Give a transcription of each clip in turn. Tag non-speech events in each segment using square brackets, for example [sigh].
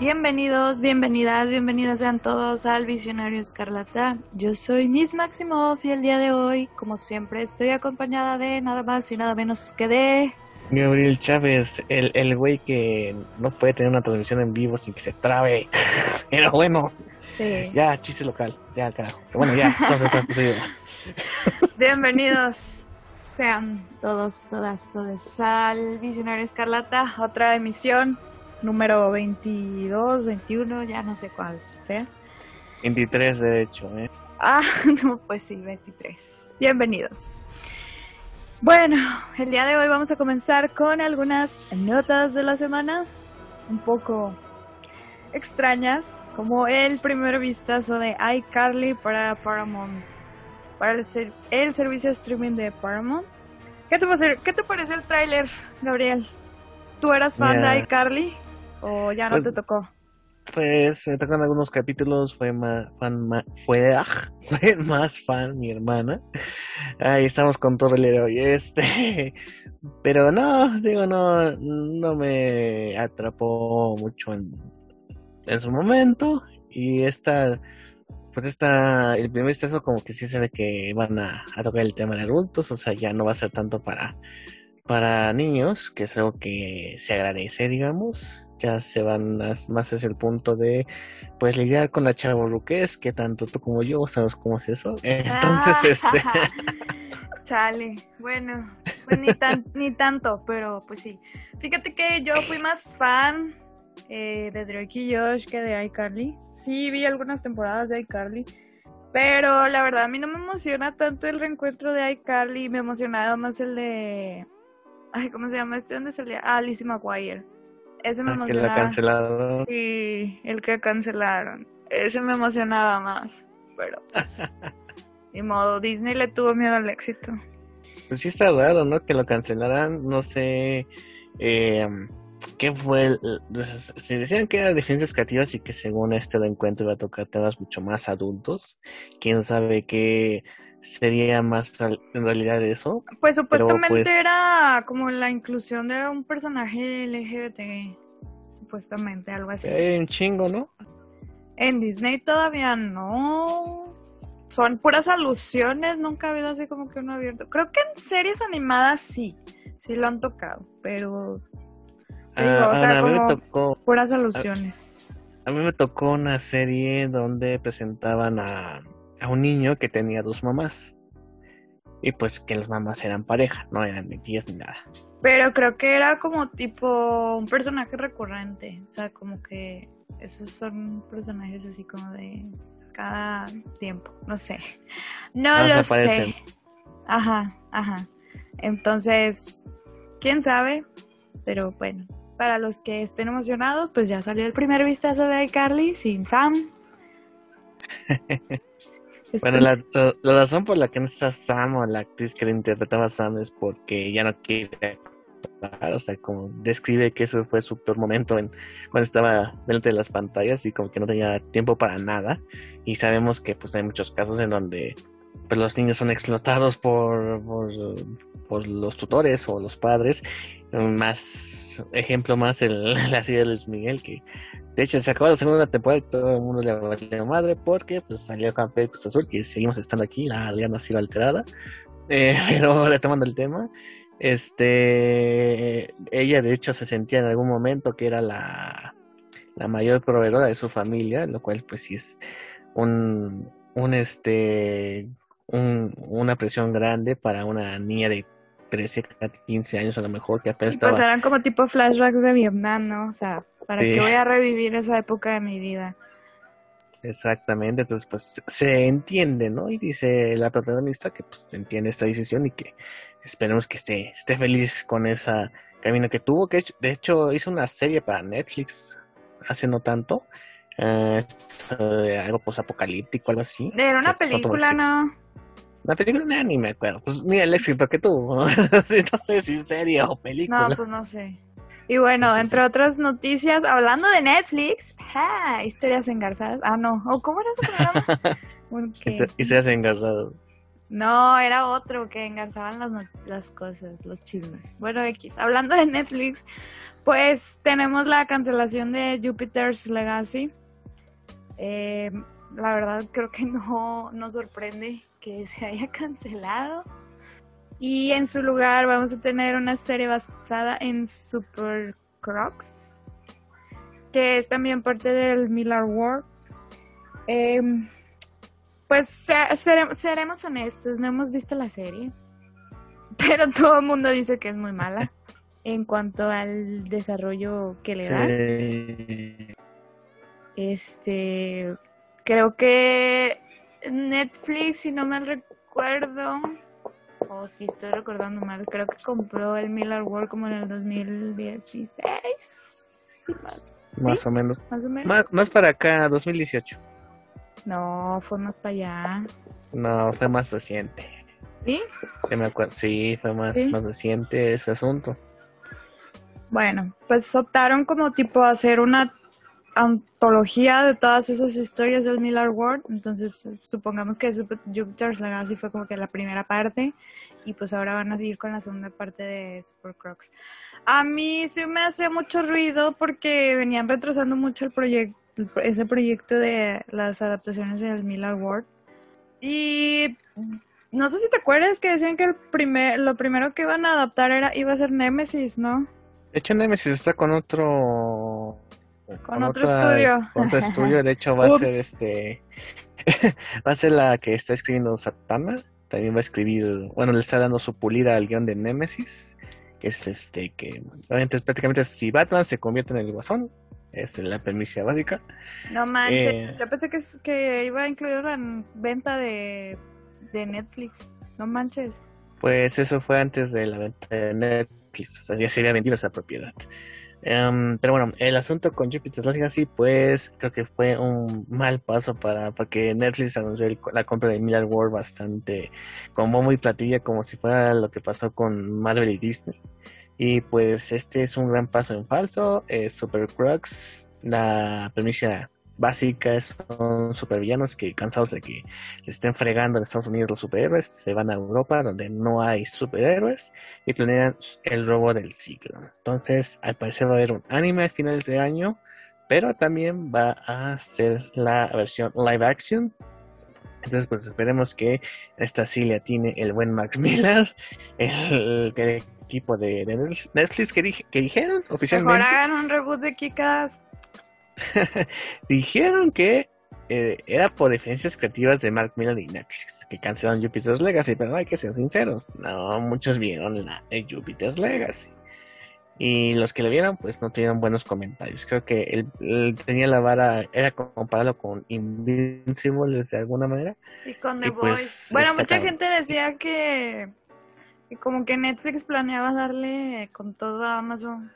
Bienvenidos, bienvenidas, bienvenidas sean todos al Visionario Escarlata. Yo soy Miss Maximoff y el día de hoy, como siempre, estoy acompañada de nada más y nada menos que de... Gabriel Chávez, el, el güey que no puede tener una transmisión en vivo sin que se trabe. [laughs] Pero bueno, Sí. ya, chiste local, ya, carajo. Pero bueno, ya, entonces. [laughs] [laughs] Bienvenidos sean todos, todas, todos al Visionario Escarlata, otra emisión, número 22, 21, ya no sé cuál sea. 23 de hecho, ¿eh? Ah, [laughs] no, pues sí, 23. Bienvenidos. Bueno, el día de hoy vamos a comenzar con algunas notas de la semana, un poco extrañas, como el primer vistazo de iCarly para Paramount, para el, ser- el servicio de streaming de Paramount. ¿Qué te, parece, ¿Qué te parece el tráiler, Gabriel? ¿Tú eras fan de iCarly o ya no Pues- te tocó? Pues me tocan algunos capítulos, fue más fan, ma- fue, ah, [laughs] fue más fan mi hermana. Ahí estamos con todo el héroe este, [laughs] pero no, digo, no, no me atrapó mucho en, en su momento y esta, pues esta, el primer vistazo como que sí se ve que van a, a tocar el tema de adultos, o sea, ya no va a ser tanto para, para niños, que es algo que se agradece, digamos. Ya se van más hacia el punto de, pues, lidiar con la chavorruquez, que tanto tú como yo sabemos cómo es eso. Entonces, este, [laughs] Chale, bueno, pues ni, tan, [laughs] ni tanto, pero pues sí. Fíjate que yo fui más fan eh, de Drake y Josh que de iCarly. Sí, vi algunas temporadas de iCarly, pero la verdad a mí no me emociona tanto el reencuentro de iCarly, me emocionaba más el de... Ay, ¿cómo se llama este? ¿Dónde salía? Ah, Lizzie McGuire. Ese me que emocionaba. cancelaron. Sí, el que cancelaron. Ese me emocionaba más, pero pues... [laughs] Ni modo, Disney le tuvo miedo al éxito. Pues sí está raro, ¿no? Que lo cancelaran, no sé eh, qué fue. el- pues, se decían que era diferencias creativas y que según este encuentro iba a tocar temas mucho más adultos. Quién sabe qué sería más en realidad de eso. Pues supuestamente pues- era como la inclusión de un personaje LGBT. Supuestamente, algo así. Hay un chingo, ¿no? En Disney todavía no. Son puras alusiones, nunca ha habido así como que uno abierto. Creo que en series animadas sí, sí lo han tocado, pero o Ah, sea, a mí me como- tocó. puras alusiones. A mí me tocó una serie donde presentaban a, a un niño que tenía dos mamás. Y pues que las mamás eran pareja, no eran ni tías ni nada. Pero creo que era como tipo un personaje recurrente. O sea, como que esos son personajes así como de cada tiempo. No sé. No Ah, lo sé. Ajá, ajá. Entonces, quién sabe. Pero bueno, para los que estén emocionados, pues ya salió el primer vistazo de iCarly sin Sam. [laughs] Este- Bueno, la, la- la razón por la que no está Sam o la actriz que le interpretaba a Sam es porque ya no quiere actuar, o sea, como describe que eso fue su peor momento en, cuando estaba delante de las pantallas y como que no tenía tiempo para nada. Y sabemos que pues hay muchos casos en donde pues, los niños son explotados por, por, por los tutores o los padres. Más ejemplo más el, [laughs] la serie de Luis Miguel que de hecho, se acabó la segunda temporada y todo el mundo le valió madre porque pues salió campeón Cruz Azul, que seguimos estando aquí, la alianza ha sido alterada. [laughs] Eh, pero retomando el tema, este ella de hecho se sentía en algún momento que era la, la mayor proveedora de su familia, lo cual pues sí es un, un este un- una presión grande para una niña de 13, 15 años a lo mejor que apenas estaba eran como tipo flashbacks de Vietnam, ¿no? O sea, ¿para Sí. qué voy a revivir esa época de mi vida? Exactamente, entonces pues se entiende, ¿no? Y dice la protagonista que pues entiende esta decisión y que esperemos que esté, esté feliz con ese camino que tuvo, que de hecho- hizo una serie para Netflix hace no tanto, eh, algo posapocalíptico, algo así. Era una película. ¿no? Una película nah, ni me acuerdo, pues mira el éxito que tuvo, no [laughs] sé si serie o película. No, pues no sé. Y bueno, entre otras noticias, hablando de Netflix, ¡ja! historias engarzadas. Ah, no. ¿O cómo era ese programa? Porque te- y se hace engarrado. No, era otro que engarzaban las, las cosas, los chismes. Bueno, X, hablando de Netflix, pues tenemos la cancelación de Jupiter's Legacy. Eh, la verdad creo que no nos sorprende que [laughs] se haya cancelado. Y en su lugar vamos a tener una serie basada en Super Crocs, que es también parte del Miller World. Em, pues seremos honestos, no hemos visto la serie, [laughs] pero todo el mundo dice que es muy mala en cuanto al desarrollo que le da. Este, creo que Netflix, si no me recuerdo, o si estoy recordando mal, creo que compró el Miller World como en el 2016. más, más o menos. Más o menos. Más, para acá, 2018. No, fue más para allá. No, fue más reciente. ¿Sí? me acuerdo. Sí, fue más, más reciente ese asunto. Bueno, pues optaron como tipo hacer una antología de todas esas historias del Miller World. Entonces, supongamos que Jupiter's Legacy fue como que la primera parte. Y pues ahora van a seguir con la segunda parte de Super Crocs. A mí sí me hace mucho ruido porque venían retrasando mucho el proyecto, ese proyecto de las adaptaciones del Miller World. Y no sé si te acuerdas que decían que el primer, lo primero que iban a adaptar era iba a ser Nemesis, ¿no? De hecho, Nemesis está con otro. Con, otro estudio. Con otro estudio, de hecho, va a ser este. [laughs] va a ser la que está escribiendo Satana. También va a escribir. Bueno, le está dando su pulida al guion de Nemesis. Que es este. Que prácticamente si Batman se convierte en el guasón. Es la premisa básica. No manches. Eh, yo pensé que, que iba a incluir la venta de, de Netflix. No manches. Pues eso fue antes de la venta de Netflix o sea, ya se había vendido esa propiedad. Em, pero bueno, el asunto con Jupiter's Legacy, pues creo que fue un mal paso para, para que Netflix anunció la compra de Miller World bastante como muy platilla, como si fuera lo que pasó con Marvel y Disney. Y pues este es un gran paso en falso. Es Super Crux, la premisa básicas, son supervillanos que cansados de que le estén fregando en Estados Unidos los superhéroes, se van a Europa donde no hay superhéroes y planean el robo del siglo. Entonces, al parecer va a haber un anime a finales de año, pero también va a ser la versión live action. Entonces, pues esperemos que esta sí tiene el buen Max [laughs] Miller, el, equipo de, Netflix que, que dijeron oficialmente. Mejor hagan un reboot de Kikas. [laughs] Dijeron que eh, era por diferencias creativas de Mark Miller y Netflix que cancelaron Jupiter's Legacy, pero hay que ser sinceros, no muchos vieron la Jupiter's Legacy. Y los que le vieron, pues no tuvieron buenos comentarios. Creo que él, tenía la vara, era comparado con Invincible de alguna manera. Y con The pues, Bueno, mucha gente decía que, como que Netflix planeaba darle con todo a Amazon.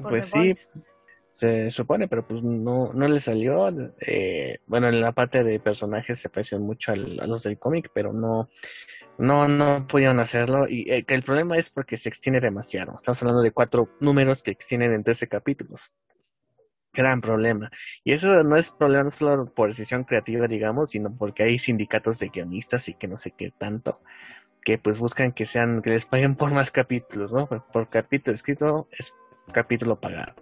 Pues sí, se supone, pero pues no, no le salió. Eh, bueno, en la parte de personajes se parecen mucho a los del cómic, pero no, no, no pudieron hacerlo. Y eh, el problema es porque se extiende demasiado. Estamos hablando de cuatro números que extienden en 13 capítulos. Gran problema. Y eso no es problema solo por decisión creativa, digamos, sino porque hay sindicatos de guionistas y que no sé qué tanto que pues buscan que sean que les paguen por más capítulos, ¿no? por capítulo escrito es capítulo pagado.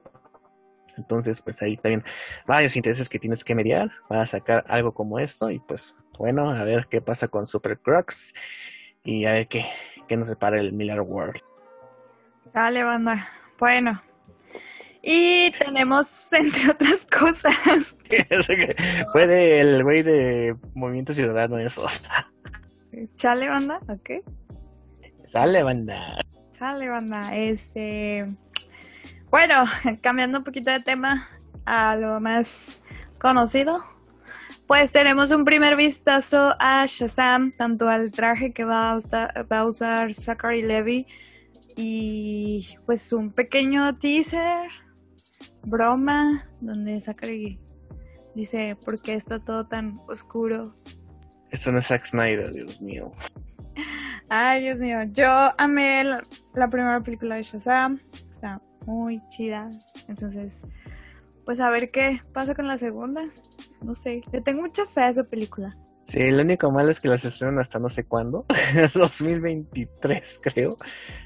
Entonces, pues ahí también varios intereses que tienes que mediar para sacar algo como esto. Y pues, bueno, a ver qué pasa con Super Crux y a ver qué, qué nos separa el Miller World. Dale, banda. Bueno. Y tenemos, [laughs] entre otras cosas. [laughs] Fue del güey de Movimiento Ciudadano eso. [laughs] Chale, banda, ok. Sale, banda. Sale, banda. Este. Bueno, [laughs] cambiando un poquito de tema a lo más conocido, pues tenemos un primer vistazo a Shazam, tanto al traje que va a usar, va a usar Zachary Levy y pues un pequeño teaser, broma, donde Zachary dice, ¿por qué está todo tan oscuro? Esto no es Zack Snyder, Dios mío. [laughs] Ay, Dios mío, yo amé la, la primera película de Shazam, muy chida. Entonces, pues a ver qué pasa con la segunda. No sé, le tengo mucha fe a esa película. Sí, lo único malo es que las estrenan hasta no sé cuándo, [laughs] es 2023 creo,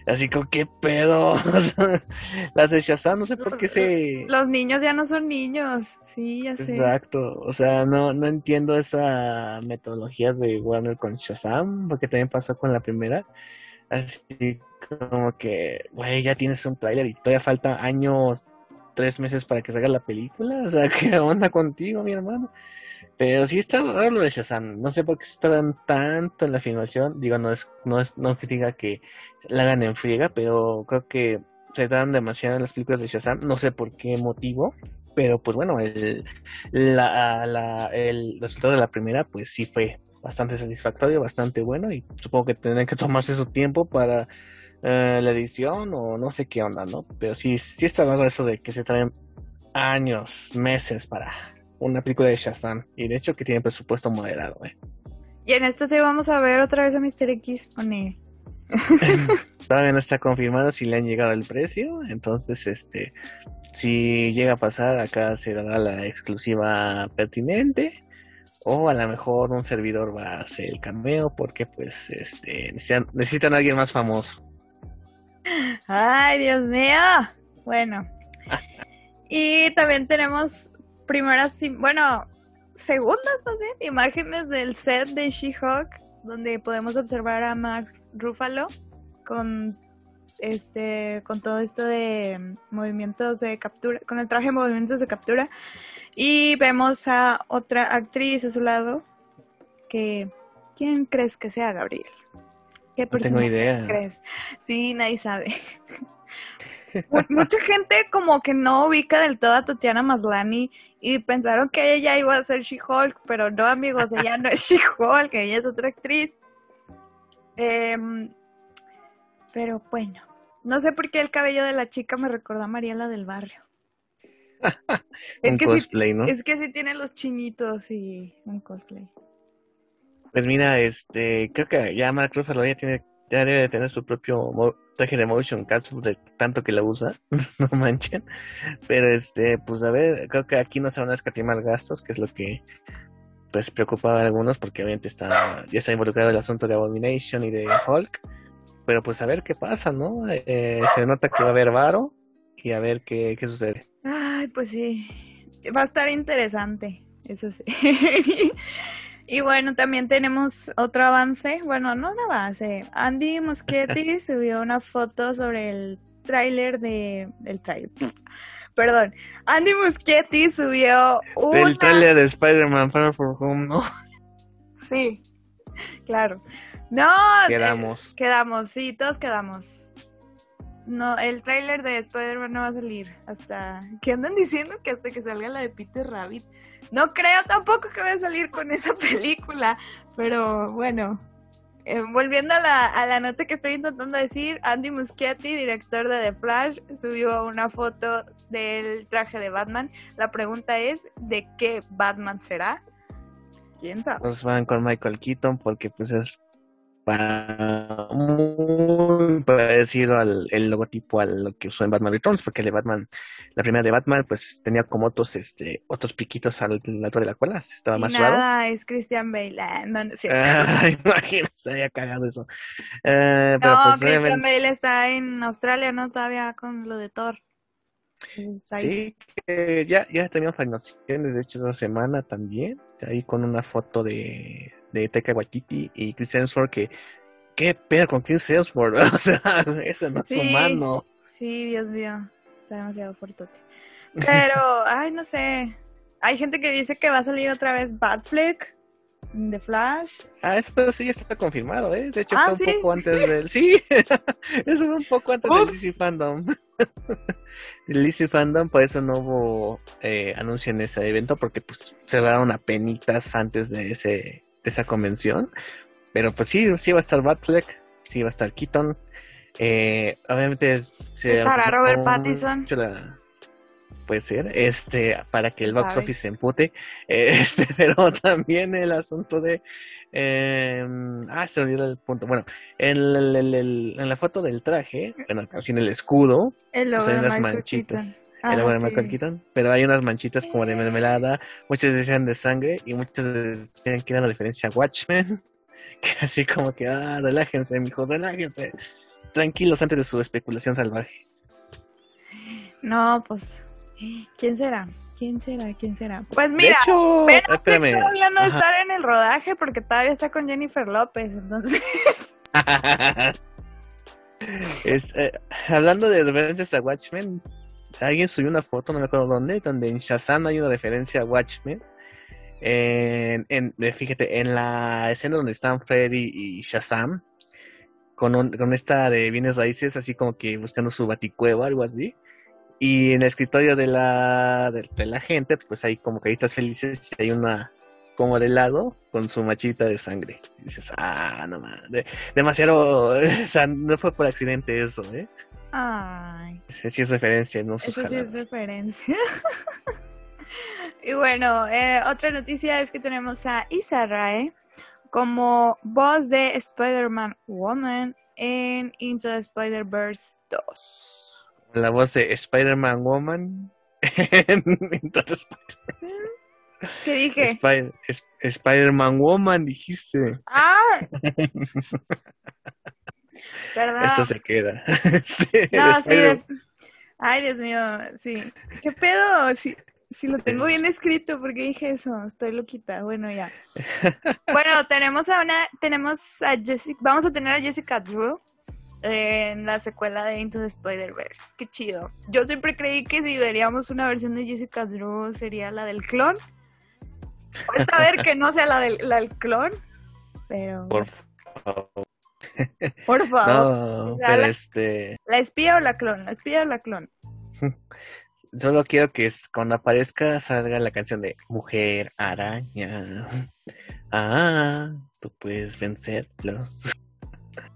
así como qué pedo, [laughs] las de Shazam no sé por qué se... Los niños ya no son niños, sí, ya sé. Exacto, o sea, no, no entiendo esa metodología de Warner con Shazam, porque también pasó con la primera, así como que, güey, ya tienes un tráiler y todavía falta años, tres meses para que salga la película, o sea, [laughs] ¿qué onda contigo, mi hermano? Pero sí está raro lo de Shazam. No sé por qué se tardan tanto en la filmación. Digo, no es, no es, no que diga que la hagan en friega, pero creo que se tardan demasiado en las películas de Shazam. No sé por qué motivo. Pero pues bueno, el, la, la, el resultado de la primera, pues sí fue bastante satisfactorio, bastante bueno. Y supongo que tendrán que tomarse su tiempo para eh, la edición o no sé qué onda, ¿no? Pero sí, sí está raro eso de que se traen años, meses para una película de Shazam. Y de hecho que tiene presupuesto moderado, ¿eh? Y en esto sí vamos a ver otra vez a Mr. X o ni. [laughs] Todavía no está confirmado si le han llegado el precio. Entonces, este, si llega a pasar, acá se dará la exclusiva pertinente. O a lo mejor un servidor va a hacer el cameo porque pues este necesitan, necesitan a alguien más famoso. Ay, Dios mío. Bueno. [laughs] y también tenemos primeras, bueno, segundas más bien, imágenes del set de She-Hulk, donde podemos observar a Mark Ruffalo con este con todo esto de movimientos de captura, con el traje de movimientos de captura y vemos a otra actriz a su lado que ¿quién crees que sea Gabriel? ¿Qué persona no tengo idea. crees? Sí, nadie sabe. [laughs] Mucha gente como que no ubica del todo a Tatiana Maslani y pensaron que ella iba a ser She-Hulk, pero no, amigos, ella no es [laughs] She-Hulk, ella es otra actriz. Em, pero bueno, no sé por qué el cabello de la chica me recordó a Mariela del Barrio. [laughs] es, que cosplay, ¿no? es que sí tiene los chinitos y un cosplay. Pues mira, este, creo que ya Mark Ruffalo ya tiene, ya debe tener su propio traje de motion capsule tanto que la usa, [laughs] no manchen. Pero este, pues a ver, creo que aquí no se van a escatimar gastos, que es lo que pues preocupaba a algunos, porque obviamente está, ya está involucrado el asunto de Abomination y de Hulk. Pero pues a ver qué pasa, ¿no? Eh, se nota que va a haber varo y a ver qué, qué sucede. Ay, pues sí, va a estar interesante, eso sí. [laughs] Y bueno, también tenemos otro avance, bueno, no un avance. Andy Muschietti [laughs] subió una foto sobre el tráiler de... El tráiler. [laughs] Perdón. Andy Muschietti subió un... El tráiler de Spider-Man Far From Home, ¿no? [laughs] Sí, claro. No, quedamos. Eh, quedamos, sí, todos quedamos. No, el tráiler de Spider-Man no va a salir hasta... ¿Qué andan diciendo? Que hasta que salga la de Peter Rabbit. No creo tampoco que vaya a salir con esa [laughs] película, pero bueno. Eh, volviendo a la, a la nota que estoy intentando decir, Andy Muschietti, director de The Flash, subió una foto del traje de Batman. La pregunta es, ¿de qué Batman será? ¿Quién sabe? Pues van con Michael Keaton porque pues es muy parecido al el logotipo a lo que usó en Batman Returns, porque el de Batman, la primera de Batman, pues tenía como otros, este, otros piquitos al lado de la cola, estaba más suave. Nada, es Christian Bale, ah, no, no, ah, [laughs] imagínate, había cagado eso. Eh, no, pues, Christian Bale está en Australia, ¿no? Todavía con lo de Thor. Sí, ya, ya animaciones, de hecho, esa semana también, ahí con una foto de de Teca Waititi y Chris Hemsworth que qué pedo con Chris Hemsworth, [laughs] o sea, ese no es humano. Sí, Dios mío, está demasiado fuerte. Pero, [laughs] ay, no sé. Hay gente que dice que va a salir otra vez Batfleck de Flash. Ah, eso sí está confirmado, ¿eh? De hecho, ah, fue un poco antes [laughs] del. Sí, eso fue un poco antes del DC Fandom. el DC Fandom, por eso no hubo eh, anuncio en ese evento, porque pues cerraron a penitas antes de ese esa convención. Pero pues sí, sí va a estar Batfleck, sí va a estar Keaton. Eh, obviamente se ¿Estará Robert Pattinson? Puede ser, este, para que el box office se empute. [laughs] Este, pero también el asunto de. Eh, ah, se olvidó el punto. Bueno, en, el, en la foto del traje, bueno, en el escudo, el pues, de manchitas. Ah, sí. Michael Keaton, pero hay unas manchitas como de mermelada, muchos decían de sangre y muchos decían que era una referencia a Watchmen, [laughs] que así como que, ah, relájense, mijos, relájense, tranquilos antes de su especulación salvaje. No, pues, ¿quién será? ¿Quién será? ¿Quién será? Pues mira, hecho, espérame, todavía no ajá. estar en el rodaje porque todavía está con Jennifer López, entonces. [laughs] Es, eh, hablando de referencias a Watchmen, alguien subió una foto, no me acuerdo dónde, donde en Shazam hay una referencia a Watchmen. En, en- eh, fíjate, en la escena donde están Freddy y Shazam, con, un- con esta de bienes raíces, así como que buscando su baticueva, algo así. Y en el escritorio de la, de, de la gente, pues hay como caritas felices y hay una como de lado con su machita de sangre. Y dices, ah, no mames, de- demasiado, [laughs] o sea, no fue por accidente eso, ¿eh? Ay, Sí, sí es referencia, no eso sí es referencia. [laughs] y bueno, eh, otra noticia es que tenemos a Issa Rae como voz de Spider-Man Woman en Into the Spider-Verse 2. La voz de Spider-Man Woman. [laughs] Entonces, ¿Qué dije? Spider- Spider-Man Woman, dijiste. ¡Ah! [laughs] ¿Verdad? Esto se queda. [laughs] Sí, No, sí. De- Ay, Dios mío, sí. ¿Qué pedo? Si, si lo tengo bien escrito, ¿por qué dije eso? Estoy loquita. Bueno, ya. [laughs] Bueno, tenemos a una, tenemos a Jessica, vamos a tener a Jessica Drew en la secuela de Into the Spider-Verse. Qué chido. Yo siempre creí que si veríamos una versión de Jessica Drew sería la del clon. Falta ver que no sea la del, la del clon, pero Por favor. [laughs] por favor. No, O sea, pero la- este. ¿La espía o la clon? ¿La espía o la clon? [laughs] Solo quiero que cuando aparezca salga la canción de Mujer Araña. [laughs] Ah, tú puedes vencerlos.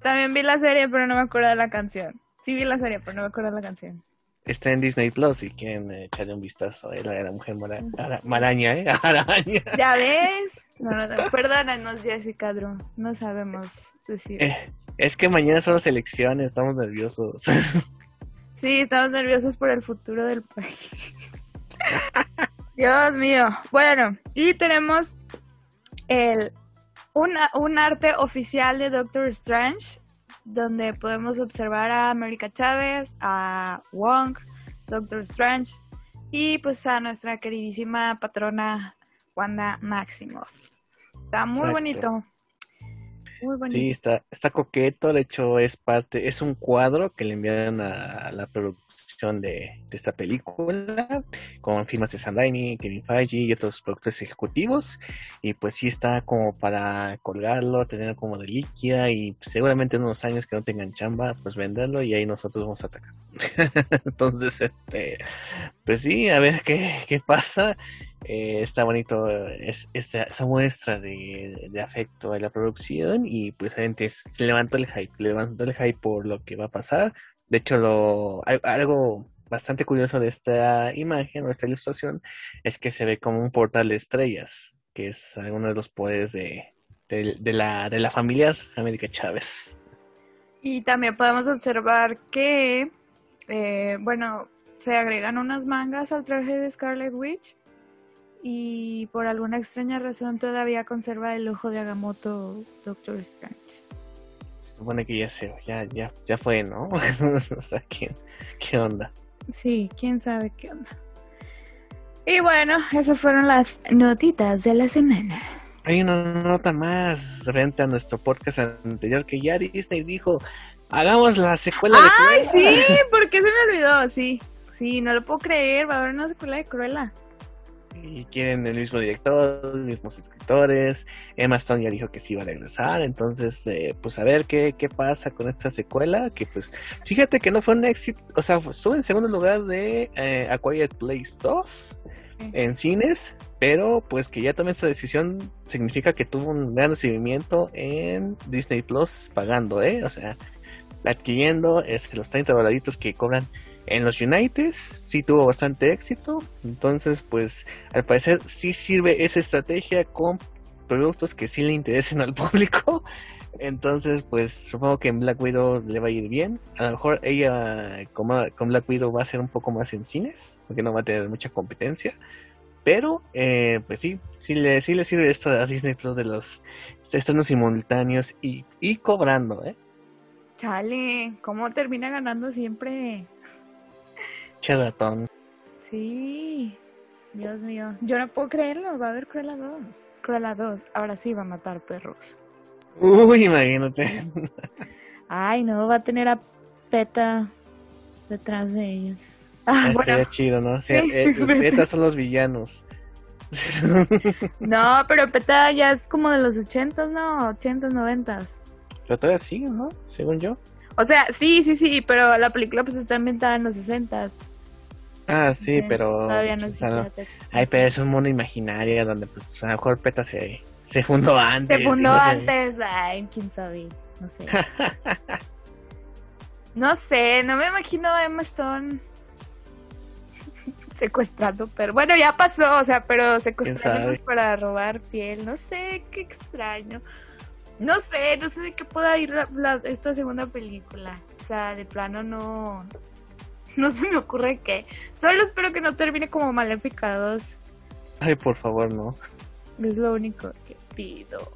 También vi la serie, pero no me acuerdo de la canción. Sí vi la serie, pero no me acuerdo de la canción. Está en Disney Plus si quieren eh, echarle un vistazo. Era la mujer mara- ara- maraña, ¿eh? [laughs] Araña. ¿Ya ves? No, no, no. Perdónanos, Jessica Drew. No sabemos decir. Eh, es que mañana son las elecciones, estamos nerviosos. [laughs] Sí, estamos nerviosos por el futuro del país. Dios mío. Bueno, y tenemos el una, un arte oficial de Doctor Strange, donde podemos observar a América Chávez, a Wong, Doctor Strange, y pues a nuestra queridísima patrona Wanda Maximoff. Está muy Exacto. bonito. Muy bonito. Sí, está, está coqueto, de hecho es parte, es un cuadro que le enviaron a, la producción de, de esta película, con firmas de Sam Raimi, Kevin Feige y otros productores ejecutivos, y pues sí está como para colgarlo, tenerlo como reliquia, y seguramente en unos años que no tengan chamba, pues venderlo, y ahí nosotros vamos a atacar. [laughs] Entonces, este, pues sí, a ver qué, qué pasa. Eh, está bonito es, esa, muestra de, de afecto a la producción y pues obviamente es- se levantó el hype, levantó el hype por lo que va a pasar. De hecho, lo, al- algo bastante curioso de esta imagen o esta ilustración es que se ve como un portal de estrellas, que es alguno de los poderes de, de, de la, de la familiar América Chávez. Y también podemos observar que, eh, bueno, se agregan unas mangas al traje de Scarlet Witch y por alguna extraña razón todavía conserva el ojo de Agamotto Doctor Strange. Supone que ya se, ya, ya, ya fue, ¿no? [laughs] o sea, ¿qué, qué onda? Sí, quién sabe qué onda. Y bueno, esas fueron las notitas de la semana. Hay una nota más frente a nuestro podcast anterior que ya Disney dijo, hagamos la secuela de ¡Ay, Cruella". sí! ¿Por qué se me olvidó? Sí, sí, no lo puedo creer. Va a haber una secuela de Cruella. Y quieren el mismo director, los mismos escritores. Emma Stone ya dijo que sí iba a regresar. Entonces, eh, pues a ver qué, qué pasa con esta secuela. Que pues, fíjate que no fue un éxito. O sea, estuvo en segundo lugar de eh, A Quiet Place 2 en cines. Pero pues que ya tomé esta decisión significa que tuvo un gran recibimiento en Disney Plus pagando, ¿eh? O sea, adquiriendo es que los 30 dolaritos que cobran en los Uniteds sí tuvo bastante éxito. Entonces, pues al parecer sí sirve esa estrategia con productos que sí le interesen al [laughs] público. Entonces, pues supongo que en Black Widow le va a ir bien. A lo mejor ella con, con Black Widow va a ser un poco más en cines, porque no va a tener mucha competencia. Pero, eh, pues sí, sí le, sí le sirve esto a Disney Plus de los estrenos simultáneos y, cobrando, ¿eh? Chale, ¿cómo termina ganando siempre? Cheratón. Sí, Dios mío, yo no puedo creerlo, va a haber Cruella 2. Cruella 2, ahora sí va a matar perros. Uy, imagínate. Ay, no, va a tener a Peta detrás de ellos. Ah, bueno. chido, ¿no? O sea, eh, [laughs] son los villanos. no, pero Peta ya es como de los ochentas, ¿no? Ochentas, noventas. Pero todavía sigue, ¿no? Según yo. O sea, sí, sí, sí, pero la película pues está ambientada en los sesentas. Ah, sí, pero... Todavía no existe. Ay, pero es un mundo imaginario donde pues a lo mejor Peta se, se fundó antes. Se fundó antes, ay, quién sabe, no sé. [laughs] no sé, no me imagino a Emma Stone [laughs] secuestrando pero bueno ya pasó o sea pero secuestrándolos para robar piel no sé qué extraño no sé no sé de qué pueda ir esta segunda película. O sea de plano no no se me ocurre qué. Solo espero que no termine como Maléfica 2 ay por favor no. Es lo único que pido.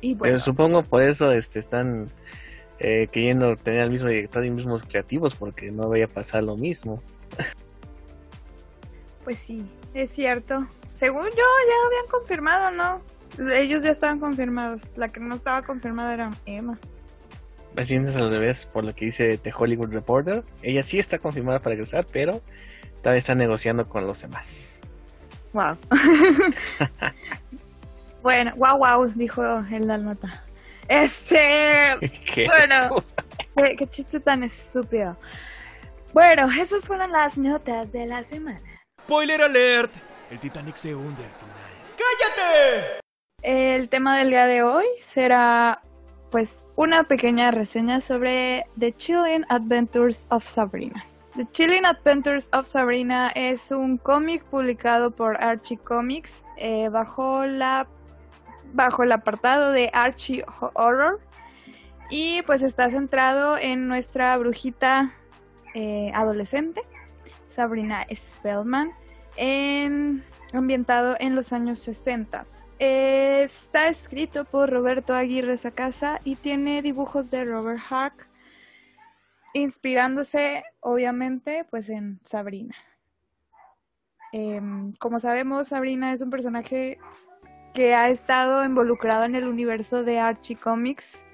Y bueno. Pero supongo por eso este están eh, queriendo tener al mismo director y mismos creativos porque no vaya a pasar lo mismo. Pues sí, es cierto. Según yo, ya habían confirmado, ¿no? Ellos ya estaban confirmados. La que no estaba confirmada era Emma. Más bien es al revés, por lo que dice The Hollywood Reporter. Ella sí está confirmada para regresar, pero todavía está negociando con los demás. Wow. [laughs] bueno, wow, wow, dijo el Dalmata. Este. [laughs] Bueno, qué, qué chiste tan estúpido. Bueno, esas fueron las notas de la semana. Spoiler alert. El Titanic se hunde al final. ¡Cállate! El tema del día de hoy será pues una pequeña reseña sobre The Chilling Adventures of Sabrina. The Chilling Adventures of Sabrina es un cómic publicado por Archie Comics eh, bajo, la, bajo el apartado de Archie Horror y pues está centrado en nuestra brujita eh, adolescente Sabrina Spellman, en, ambientado en los años 60. Está escrito por Roberto Aguirre Sacasa y tiene dibujos de Robert Hack, inspirándose obviamente pues en Sabrina. Em, como sabemos, Sabrina es un personaje que ha estado involucrado en el universo de Archie Comics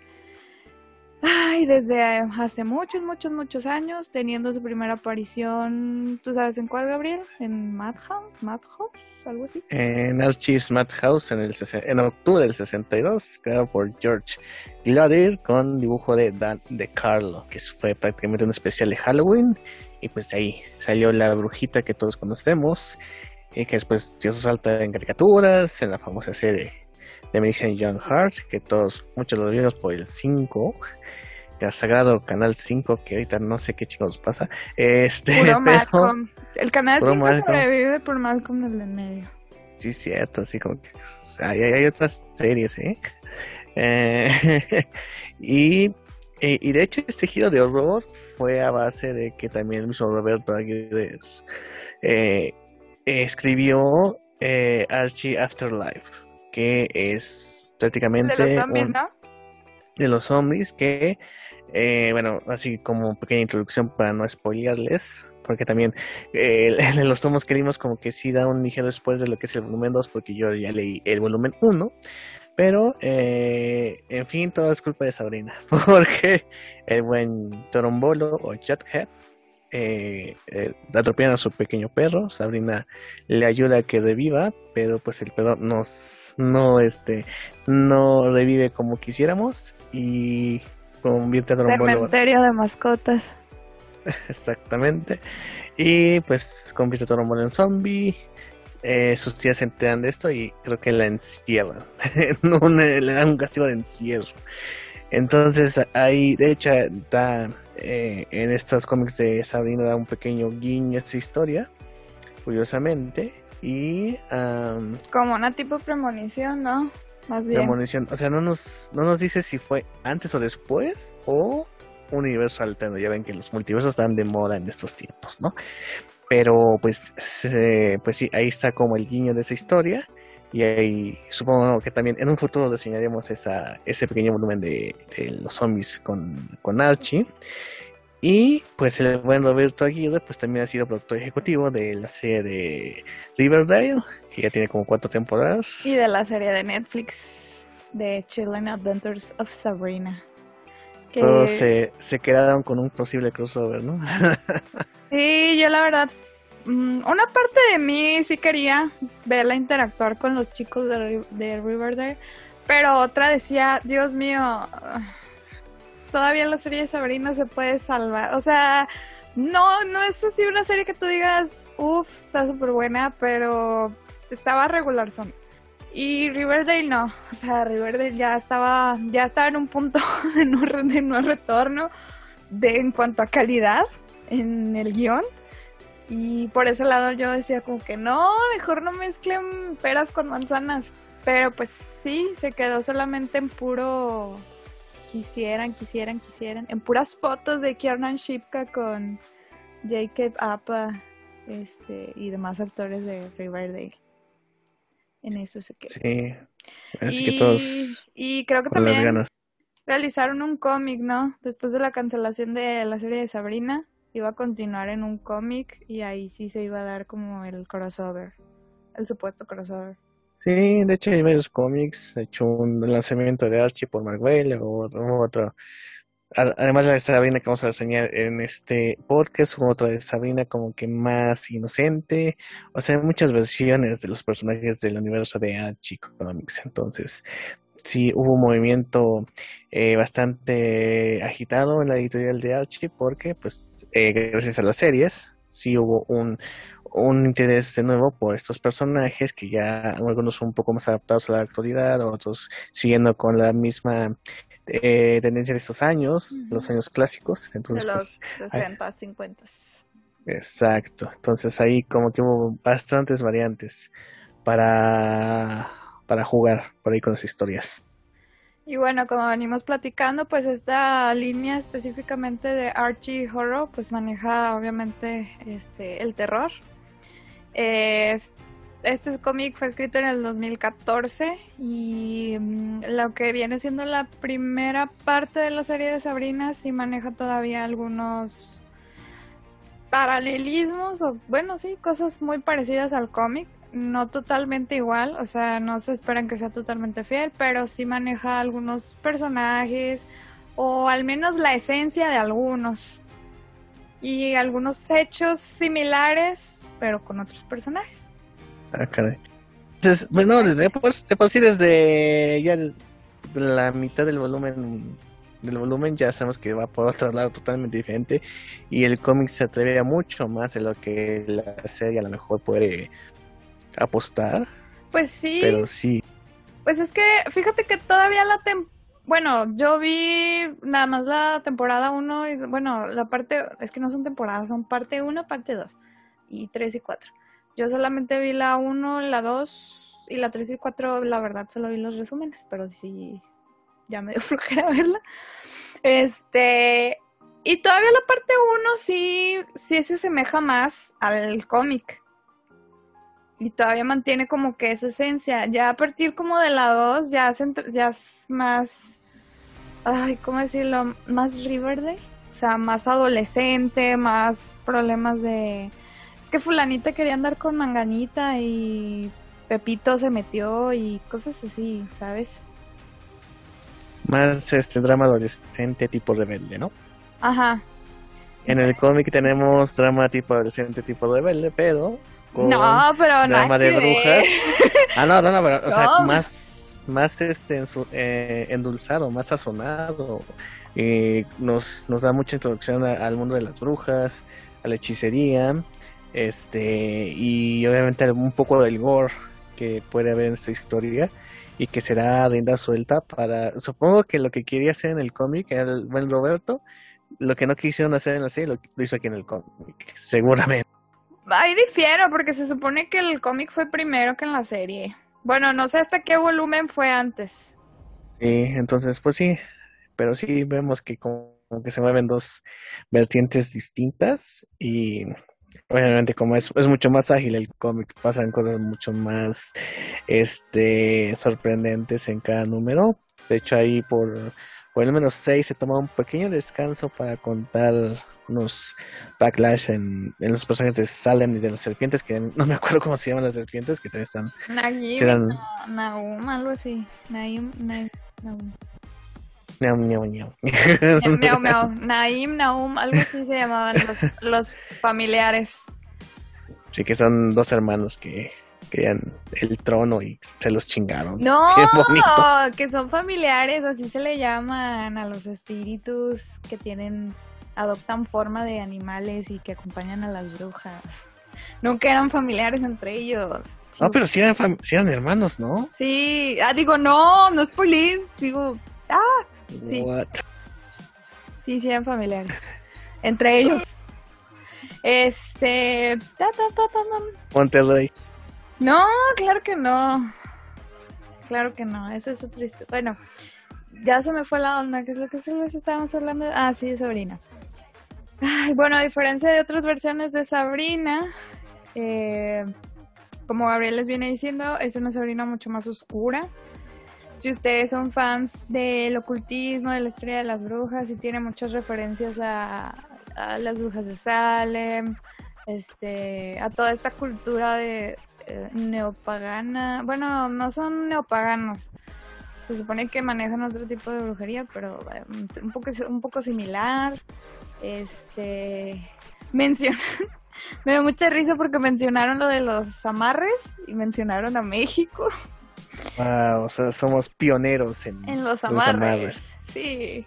Ay, desde hace muchos, muchos, muchos años, teniendo su primera aparición, ¿tú sabes en cuál, Gabriel? ¿En Madhouse? ¿Madhouse? ¿Algo así? En Archie's Madhouse en, el, en octubre del 62, creado por George Gladir, con dibujo de Dan de Carlo, que fue prácticamente un especial de Halloween. Y pues de ahí salió la brujita que todos conocemos, y que después dio su salto en caricaturas, en la famosa serie de Medicine Young Heart, que todos, muchos lo vimos por el 5 sagrado Canal 5, que ahorita no sé qué chicos pasa. Este, Puro [laughs] Malcolm. El Canal 5 sobrevive por Malcolm en el medio. Sí, cierto, así como que pues, hay, hay, otras series, ¿eh? eh [laughs] y, y, de hecho este giro de horror fue a base de que también el mismo Roberto Aguirre eh, escribió eh, Archie Afterlife, que es prácticamente... De los zombies, ¿no? De los zombies que eh, bueno, así como pequeña introducción para no spoilearles, porque también eh, [laughs] en los tomos que dimos como que sí da un ligero spoiler de lo que es el volumen 2, porque yo ya leí el volumen 1, pero eh, en fin, todo es culpa de Sabrina, [laughs] porque el buen Torombolo o Juthead eh, atropellan a su pequeño perro, Sabrina le ayuda a que reviva, pero pues el perro nos, no, este, no revive como quisiéramos y convierte a Cementerio de mascotas. [laughs] Exactamente. Y pues convierte a Trombolo en zombie. Eh, sus tías se enteran de esto y creo que la encierran. [laughs] no, le dan un castigo de encierro. Entonces ahí, de hecho, da, eh, en estos cómics de Sabrina da un pequeño guiño a esta historia, curiosamente. Y... Como una tipo premonición, ¿no? Más bien. Premonición. O sea, no nos, no nos dice si fue antes o después o un universo alterno. Ya ven que los multiversos están de moda en estos tiempos, ¿no? Pero pues, se- pues sí, ahí está como el guiño de esa historia. Y ahí supongo que también en un futuro diseñaremos esa, ese pequeño volumen de, de los zombies con, con Archie. Y pues el buen Roberto Aguirre pues también ha sido productor ejecutivo de la serie de Riverdale, que ya tiene como cuatro temporadas. Y de la serie de Netflix de Chilling Adventures of Sabrina. Que... Todos se, se quedaron con un posible crossover, ¿no? [laughs] Sí, yo la verdad, mm, una parte de mí sí quería verla interactuar con los chicos de, de Riverdale, pero otra decía, Dios mío, todavía la serie de Sabrina se puede salvar. O sea, no, no es así una serie que tú digas, uff, está súper buena, pero estaba regular son. Y Riverdale no, o sea, Riverdale ya estaba, ya estaba en un punto [laughs] de no, de no retorno de, en cuanto a calidad en el guion. Y por ese lado yo decía como que no, mejor no mezclen peras con manzanas. Pero pues sí, se quedó solamente en puro quisieran, quisieran, quisieran. En puras fotos de Kiernan Shipka con Jacob Appa este, y demás actores de Riverdale. En eso se quedó. Sí. Así y, que todos y creo que con las también ganas. realizaron un cómic, ¿no? Después de la cancelación de la serie de Sabrina, iba a continuar en un cómic y ahí sí se iba a dar como el crossover, el supuesto crossover. Sí, de hecho hay varios cómics. He hecho un lanzamiento de Archie por Marvel, luego otro. Además de Sabrina que vamos a reseñar en este podcast, otra de Sabrina como que más inocente. O sea, hay muchas versiones de los personajes del universo de Archie Comics. Entonces, sí hubo un movimiento eh, bastante agitado en la editorial de Archie porque, pues, eh, gracias a las series, sí hubo un, un interés de nuevo por estos personajes que ya algunos un poco más adaptados a la actualidad, otros siguiendo con la misma eh, tendencia de estos años, los años clásicos. De Entonces, los pues, 60, 50. Exacto. Entonces ahí como que hubo bastantes variantes para, para jugar por ahí con las historias. Y bueno, como venimos platicando, pues esta línea específicamente de Archie Horror, pues maneja obviamente este el terror. Es- este cómic fue escrito en el 2014 y mm, lo que viene siendo la primera parte de la serie de Sabrina sí maneja todavía algunos paralelismos o bueno, sí, cosas muy parecidas al cómic, no totalmente igual, o sea, no se esperan que sea totalmente fiel, pero sí maneja algunos personajes o al menos la esencia de algunos y algunos hechos similares, pero con otros personajes. Ah, caray. Entonces, bueno, de por, de por sí desde ya el- la mitad del volumen del volumen ya sabemos que va por otro lado totalmente diferente y el cómic se atreve a mucho más de lo que la serie a lo mejor puede apostar, Pues sí, pero sí, Pues es que fíjate que todavía la tem bueno, yo vi nada más la temporada 1 y bueno, la parte es que no son temporadas, son parte 1, parte 2 y 3 y 4. Yo solamente vi la 1, la 2 y la 3 y 4, la verdad solo vi los resúmenes, pero sí ya me dio [laughs] flojera verla. Este, y todavía la parte 1 sí sí se asemeja más al cómic. Y todavía mantiene como que esa esencia. Ya a partir como de la 2 ya, se ya es más... Ay, ¿cómo decirlo? Más Riverdale. O sea, más adolescente, más problemas de... Es que fulanita quería andar con manganita y Pepito se metió y cosas así, ¿sabes? más este drama adolescente tipo rebelde, ¿no? Ajá. En el cómic tenemos drama tipo adolescente tipo rebelde, pero con No, pero drama de brujas. [laughs] Ah, no, no, no, pero, o sea, No. más, más este, eh, endulzado, más sazonado. Y nos, nos da mucha introducción a- al mundo de las brujas, a la hechicería, este, y obviamente un poco del gore que puede haber en esta historia y que será rienda suelta para, supongo que lo que quería hacer en el cómic, el buen Roberto, lo que no quisieron hacer en la serie, lo, lo hizo aquí en el cómic, seguramente. Ahí difiero, porque se supone que el cómic fue primero que en la serie. Bueno, no sé hasta qué volumen fue antes. Sí, entonces, pues sí, pero sí vemos que como que se mueven dos vertientes distintas y obviamente como es, es mucho más ágil el cómic, pasan cosas mucho más este sorprendentes en cada número. De hecho ahí por por lo menos seis se toma un pequeño descanso para contar unos backlash en, en los personajes de Salem y de las serpientes, que no me acuerdo cómo se llaman las serpientes, que también están... Naim, serán- Na- Naum, algo así. Naim, Naim, Naum. Miau, miau, miau. Miau, miau. [laughs] Naim, Naum, algo así se llamaban los, los familiares. Sí, que son dos hermanos que querían el trono y se los chingaron. No, [laughs] Qué bonito. que son familiares, así se le llaman a los espíritus que tienen, adoptan forma de animales y que acompañan a las brujas. Nunca eran familiares entre ellos. No, pero sí eran, sí eran hermanos, ¿no? Sí, ah, digo, no, no es police, digo, ah, Sí. What? sí, sí eran familiares. Entre ellos. [laughs] Este, ta, ta, ta. Monterrey. No, claro que no. Claro que no, eso es triste. Bueno, ya se me fue la onda, ¿qué es lo que se les estábamos hablando? Ah, sí, Sabrina. Ay, bueno, a diferencia de otras versiones de Sabrina, eh, como Gabriel les viene diciendo, es una Sabrina mucho más oscura. Si ustedes son fans del ocultismo, de la historia de las brujas, y tiene muchas referencias a, a las brujas de Salem, este, a toda esta cultura de eh, neopagana. Bueno, no son neopaganos. Se supone que manejan otro tipo de brujería, pero eh, un poco, un poco similar. Este, mencionan, [laughs] me dio mucha risa porque mencionaron lo de los amarres y mencionaron a México Wow, o sea, somos pioneros en, en los los amarres. amarres. Sí.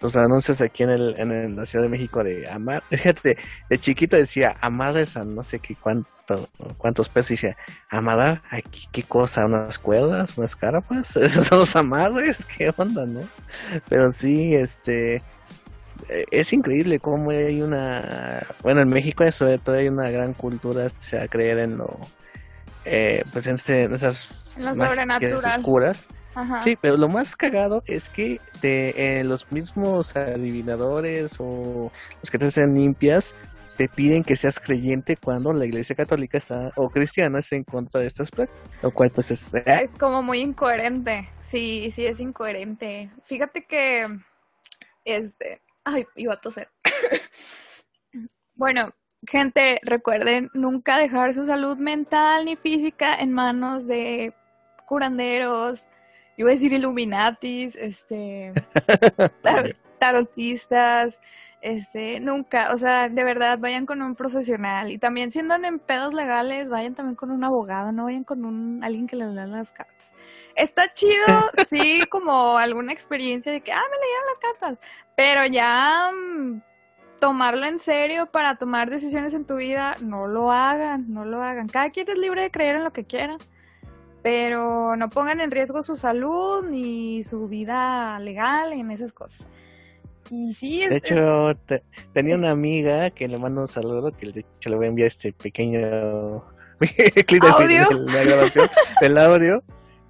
Los anuncios aquí en, el, en la Ciudad de México de amar. [laughs] Fíjate, de chiquito decía amarres a no sé qué cuánto, cuántos pesos. Y decía, amarrar, ¿a qué, cosa? ¿Unas cuerdas? ¿Unas carapas? [laughs] Esos son los amarres. [laughs] ¿Qué onda, no? Pero sí, este. eh, Es increíble cómo hay una. Bueno, en México, eh, sobre todo, hay una gran cultura o sea, creer en lo. eh, pues en, este- en esas. En lo sobrenatural. oscuras. Ajá. Sí, pero lo más cagado es que de, eh, los mismos adivinadores o los que te hacen limpias te piden que seas creyente cuando la iglesia católica está o cristiana está en contra de estas prácticas, lo cual pues es eh, Es como muy incoherente. Sí, sí, es incoherente. Fíjate que. Este. Ay, iba a toser. [coughs] bueno, gente, recuerden nunca dejar su salud mental ni física en manos de curanderos. Iba a decir Illuminatis, este. [laughs] tar- tarotistas. Este, nunca, o sea, de verdad, vayan con un profesional. Y también si andan en pedos legales, vayan también con un abogado, no vayan con un alguien que les lea las cartas. Está chido, [laughs] sí, como alguna experiencia de que, ah, me leyeron las cartas. Pero ya mm, tomarlo en serio para tomar decisiones en tu vida, no lo hagan, no lo hagan. Cada quien es libre de creer en lo que quiera. Pero no pongan en riesgo su salud ni su vida legal en esas cosas. Y sí, es, de es- hecho te- tenía una amiga que le mando un saludo que de hecho le voy a enviar este pequeño [laughs] clip de, ¿Audio? de la grabación del audio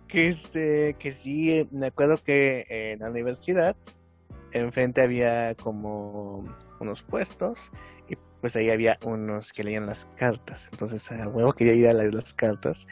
que este que sí me acuerdo que en la universidad enfrente había como unos puestos y pues ahí había unos que leían las cartas entonces a huevo quería ir a leer las cartas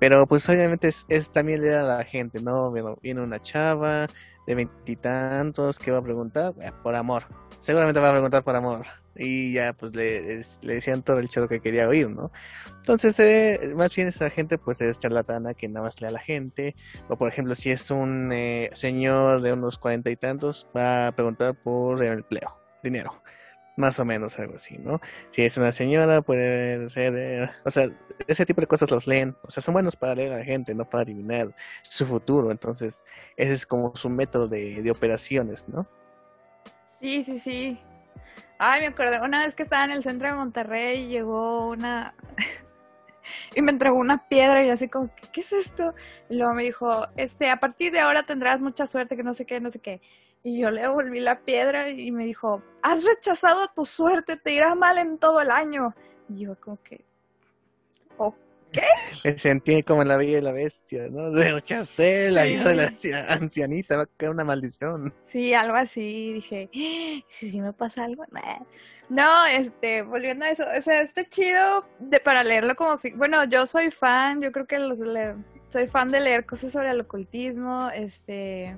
pero pues obviamente es, es también leer a la gente no viene una chava de veintitantos que va a preguntar Eh, por amor. Seguramente va a preguntar por amor. Y ya pues le, le decían todo el choro que quería oír no entonces eh, más bien esa gente pues es charlatana que nada más lee a la gente. O por ejemplo si es un eh, señor de unos cuarenta y tantos va a preguntar por empleo dinero más o menos algo así, ¿no? Si es una señora, puede ser, eh, o sea, ese tipo de cosas los leen, o sea, son buenos para leer a la gente, no para adivinar su futuro, entonces ese es como su método de, de operaciones, ¿no? Sí, sí, sí. Ay, me acordé una vez que estaba en el centro de Monterrey llegó una [laughs] y me entregó una piedra y así como, ¿qué, qué es esto? Y luego me dijo, este, a partir de ahora tendrás mucha suerte, que no sé qué, no sé qué. Y yo le devolví la piedra y me dijo, has rechazado tu suerte, te irá mal en todo el año. Y yo como que, "O- ¿Qué? [laughs] Me sentí como en la Bella y la Bestia, ¿no? [laughs] De Ochacela, Sí. yo de la ancia- ancianita, va a caer una maldición. Sí, algo así, dije, "¿Y si sí me pasa algo? Nah. No, este, volviendo a eso, o sea, está chido de, para leerlo como, bueno, yo soy fan, yo creo que los, le- soy fan de leer cosas sobre el ocultismo, este,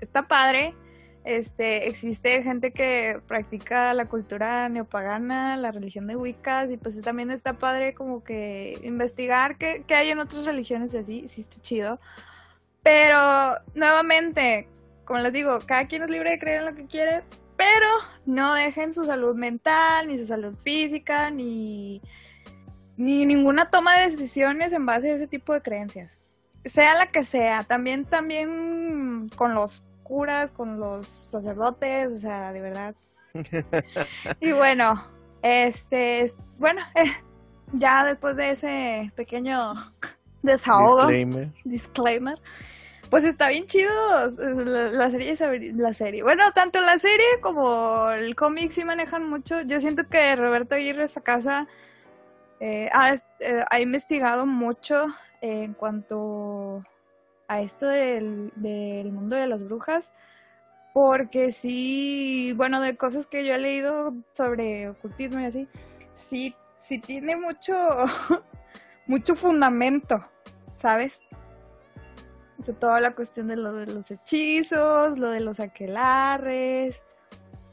está padre, este, existe gente que practica la cultura neopagana, la religión de Wiccas, y pues también está padre como que investigar qué, qué hay en otras religiones así, sí está chido, pero nuevamente, como les digo, cada quien es libre de creer en lo que quiere, pero no dejen su salud mental, ni su salud física, ni, ni ninguna toma de decisiones en base a ese tipo de creencias. Sea la que sea, también, también con los curas, con los sacerdotes, o sea, de verdad. [laughs] Y bueno, este, es- bueno, ya después de ese pequeño desahogo Disclaimer. disclaimer. Pues está bien chido la, la serie, la serie. Bueno, tanto la serie como el cómic sí manejan mucho. Yo siento que Roberto Aguirre Sacasa eh, ha, eh, ha investigado mucho en cuanto a esto del, del mundo de las brujas. Porque sí, bueno, de cosas que yo he leído sobre ocultismo y así, sí, sí tiene mucho, [laughs] mucho fundamento, ¿sabes? O toda la cuestión de lo de los hechizos, lo de los aquelarres,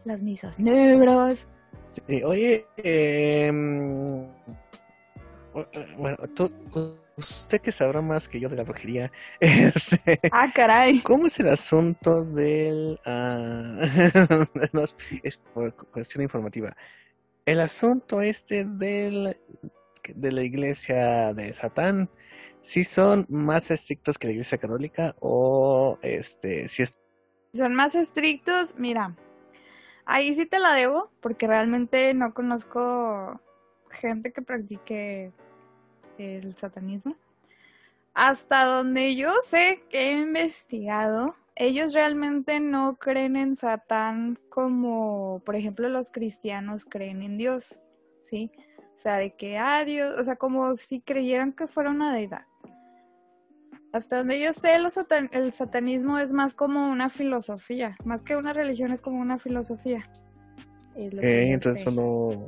las misas negras. Sí, oye, eh, bueno, tú, usted que sabrá más que yo de la brujería, [laughs] este, Ah, caray. ¿cómo es el asunto del... ah, [laughs] no, es, por cuestión informativa. El asunto este del, de la iglesia de Satán, ¿sí son más estrictos que la iglesia católica o este, si es... Son más estrictos, mira, ahí sí te la debo, porque realmente no conozco gente que practique el satanismo. Hasta donde yo sé que he investigado, ellos realmente no creen en Satán como, por ejemplo, los cristianos creen en Dios, ¿sí? O sea, de que, ah, Dios, o sea, como si creyeran que fuera una deidad. Hasta donde yo sé, los satan- el satanismo es más como una filosofía, más que una religión, es como una filosofía. Es lo que entonces sé. solo...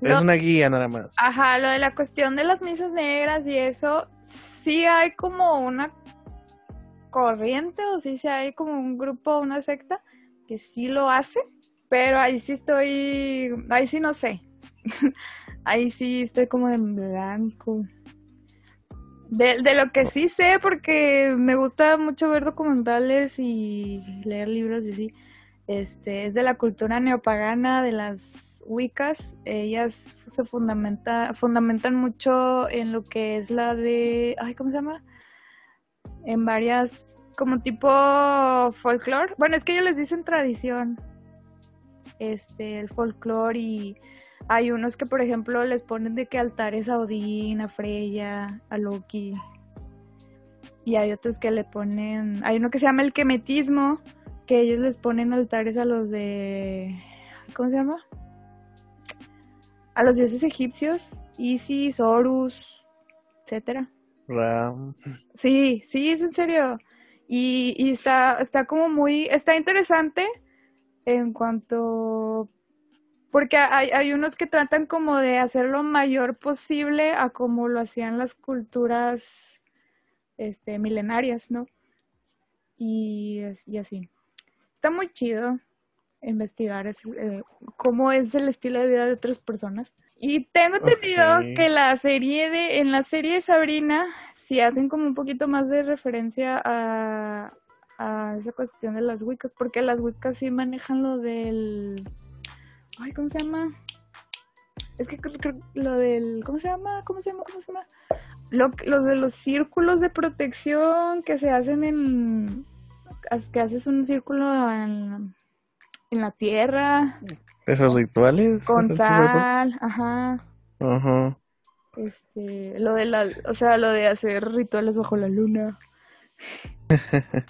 Es una guía nada más. Ajá, lo de la cuestión de las misas negras y eso, sí hay como una corriente o sí, sí hay como un grupo, una secta que sí lo hace, pero ahí sí estoy, ahí sí no sé, [laughs] ahí sí estoy como en blanco. De, de lo que sí sé, porque me gusta mucho ver documentales y leer libros y así, este, es de la cultura neopagana, de las Wiccas. Ellas se fundamenta, fundamentan mucho en lo que es la de, ay, ¿cómo se llama? En varias, como tipo folclore. Bueno, es que ellos les dicen tradición. Este, el folclore y hay unos que, por ejemplo, les ponen de que altares a Odín, a Freya, a Loki. Y hay otros que le ponen, hay uno que se llama el quemetismo, que ellos les ponen altares a los de, ¿cómo se llama? A los dioses egipcios, Isis, Horus, etcétera. Ram. Sí, sí, es en serio. Y, y está, está como muy, está interesante en cuanto, porque hay, hay unos que tratan como de hacer lo mayor posible a como lo hacían las culturas este, milenarias, ¿no? Y, y así. Está muy chido investigar ese, eh, cómo es el estilo de vida de otras personas. Y tengo entendido que la serie de, en la serie de Sabrina, si hacen como un poquito más de referencia a, a esa cuestión de las Wiccas, porque las Wiccas sí manejan lo del, ay, ¿cómo se llama? Es que lo del, ¿cómo se llama? ¿Cómo se llama? ¿Cómo se llama? Lo, lo de los círculos de protección que se hacen en, que haces un círculo en, en la tierra, Esos rituales. con sal, ajá. Ajá. Este, lo de la, o sea, lo de hacer rituales bajo la luna. [laughs]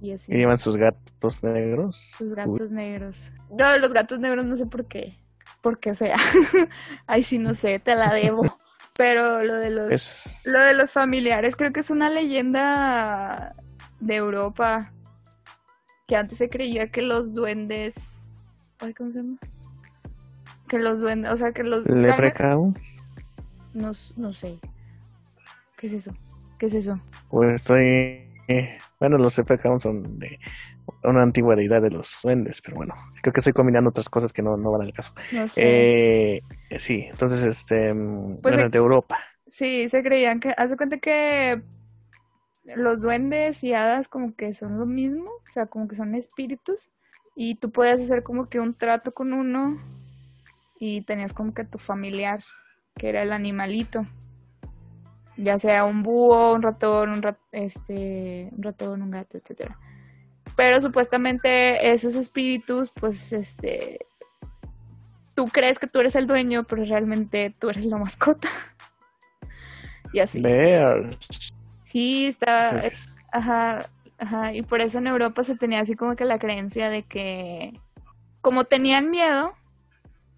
y así, llevan sus gatos negros. los gatos negros. No, los gatos negros no sé por qué, por qué sea. [laughs] Ay, sí, no sé, te la debo. [laughs] Pero lo de los lo de los familiares creo que es una leyenda de Europa que antes se creía que los duendes ay cómo se llama que los duendes o sea que los leprechauns no, no sé qué es eso qué es eso pues estoy bueno los leprechauns son de una antigua deidad de los duendes, pero bueno, creo que estoy combinando otras cosas que no, no van al caso. No sé. Eh, sí, entonces, este, mm, pues de Europa. Sí, se creían que, hace cuenta que los duendes y hadas como que son lo mismo, o sea, como que son espíritus, y tú puedes hacer como que un trato con uno y tenías como que tu familiar, que era el animalito, ya sea un búho, un ratón, un rat, este, un ratón, un gato, etcétera. Pero supuestamente esos espíritus, pues, este, tú crees que tú eres el dueño, pero realmente tú eres la mascota. [laughs] y así. Sí, está, ajá, ajá, y por eso en Europa se tenía así como que la creencia de que, como tenían miedo,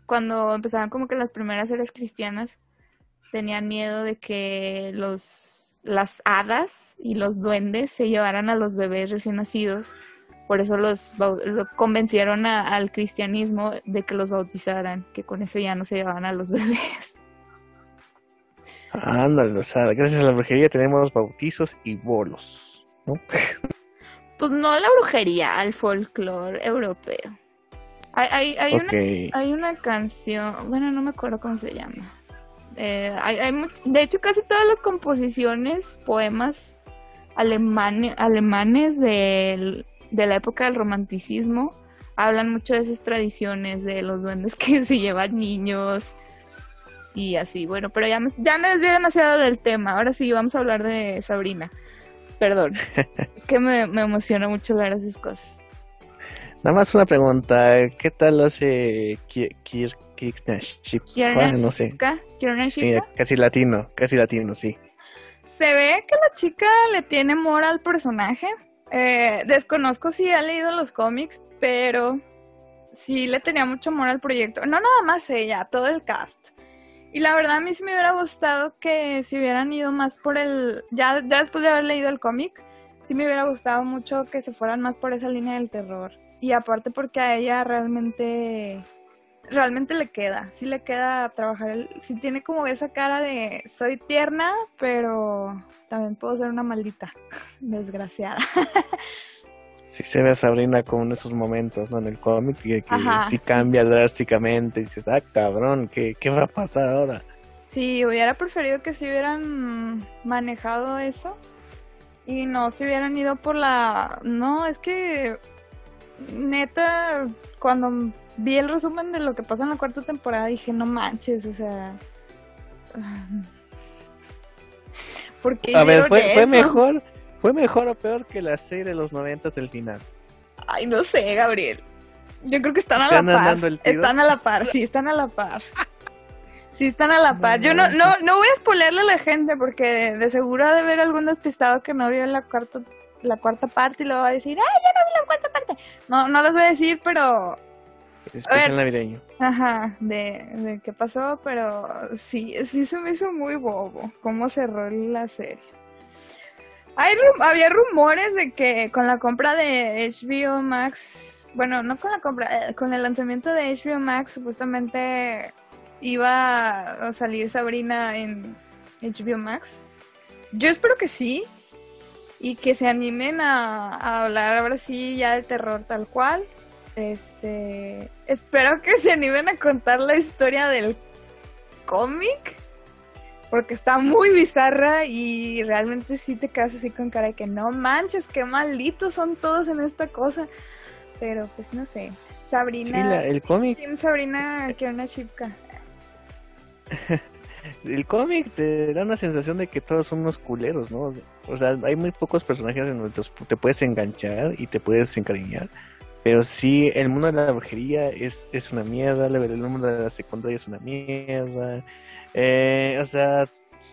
cuando empezaron como que las primeras eras cristianas, tenían miedo de que los las hadas y los duendes se llevaran a los bebés recién nacidos. Por eso los convencieron al cristianismo de que los bautizaran, que con eso ya no se llevaban a los [laughs] bebés. Ándale, o sea, gracias a la brujería tenemos bautizos y bolos, ¿no? Pues no la brujería, al folclore europeo. Hay, hay, una, hay una canción, bueno, no me acuerdo cómo se llama eh, hay, de hecho, casi todas las composiciones, poemas alemanes de la época del romanticismo hablan mucho de esas tradiciones de los duendes [laughs] que se llevan niños y así. Bueno, pero ya me, ya me desvié demasiado del tema. Ahora sí, vamos a hablar de Sabrina. Perdón, [laughs] que me, me emociona mucho ver esas cosas. Nada más una pregunta, ¿qué tal hace Kirk no sé. casi latino, casi latino, sí. Se ve que la chica le tiene amor al personaje. Eh, desconozco si ha leído los cómics, pero sí le tenía mucho amor al proyecto. No nada más ella, todo el cast. Y la verdad a mí sí me hubiera gustado que si hubieran ido más por el... Ya, ya después de haber leído el cómic, sí me hubiera gustado mucho que se fueran más por esa línea del terror. Y aparte porque a ella realmente, realmente le queda, sí le queda trabajar, el, sí tiene como esa cara de soy tierna, pero también puedo ser una maldita, [laughs] desgraciada. [laughs] Sí se ve a Sabrina como en esos momentos, ¿no? En el cómic, que, que sí cambia drásticamente. Y dices, ah, cabrón, ¿qué, ¿qué va a pasar ahora? Sí, hubiera preferido que si hubieran manejado eso y no se hubieran ido por la... No, es que neta, cuando vi el resumen de lo que pasa en la cuarta temporada, dije, no manches, o sea... ¿Por qué A ver, fue, fue mejor, fue mejor o peor que la serie de los noventas el final. Ay, no sé, Gabriel. Yo creo que están a la par. Están a la par, sí, están a la par. Sí, están a la par. Yo no, no, no voy a spoilerle a la gente porque de seguro ha de haber algún despistado que no vio la cuarta la cuarta parte y luego va a decir, ¡ay, ya no vi la cuarta parte! No, no les voy a decir, pero... Especial navideño. Ajá, de, de qué pasó, pero sí, sí se me hizo muy bobo cómo cerró la serie. Hay, había rumores de que con la compra de HBO Max, bueno, no con la compra, eh, con el lanzamiento de HBO Max, supuestamente iba a salir Sabrina en HBO Max. Yo espero que sí, y que se animen a, hablar ahora sí ya del terror tal cual. Este, espero que se animen a contar la historia del cómic porque está muy bizarra y realmente sí te quedas así con cara de que no manches, qué malditos son todos en esta cosa. Pero pues no sé. Sabrina. el cómic. Sabrina que una chipka. [laughs] el cómic te da una sensación de que todos son unos culeros, ¿no? O sea, hay muy pocos personajes en los que te puedes enganchar y te puedes encariñar. Pero sí, el mundo de la brujería es, es una mierda, el mundo de la secundaria es una mierda. Eh, o sea,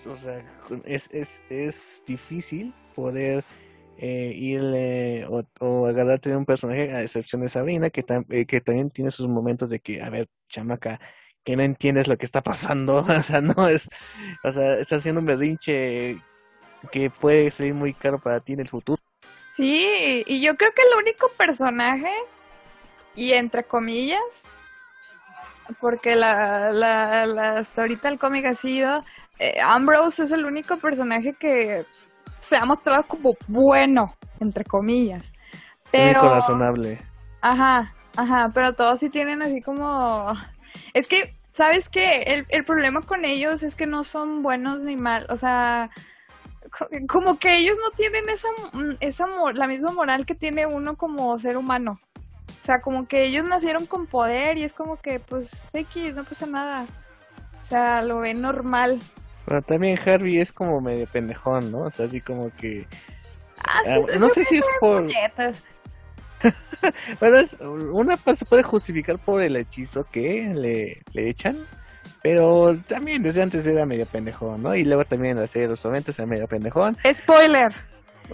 o sea es, es, es difícil poder eh, irle o, o, agarrarte de un personaje, a excepción de Sabrina, que, eh, que también tiene sus momentos de que, a ver, chamaca, que no entiendes lo que está pasando, [laughs] o sea, no es, o sea, estás haciendo un berrinche que puede salir muy caro para ti en el futuro. Sí, y yo creo que el único personaje, y entre comillas, porque la, la, la hasta ahorita el cómic ha sido, eh, Ambrose es el único personaje que se ha mostrado como bueno, entre comillas. Pero... Único razonable. Ajá, ajá, pero todos sí tienen así como... Es que, ¿sabes qué? El, el problema con ellos es que no son buenos ni mal, o sea, como que ellos no tienen esa, esa la misma moral que tiene uno como ser humano. O sea, como que ellos nacieron con poder y es como que, pues, X, no pasa nada. O sea, lo ven normal. Pero también Harvey es como medio pendejón, ¿no? O sea, así como que... Ah, sí, Ah, no sé si es por... [laughs] Bueno, es, una se puede justificar por el hechizo que le, le echan, pero también desde antes era medio pendejón, ¿no? Y luego también en la serie de los 90 era medio pendejón. Spoiler.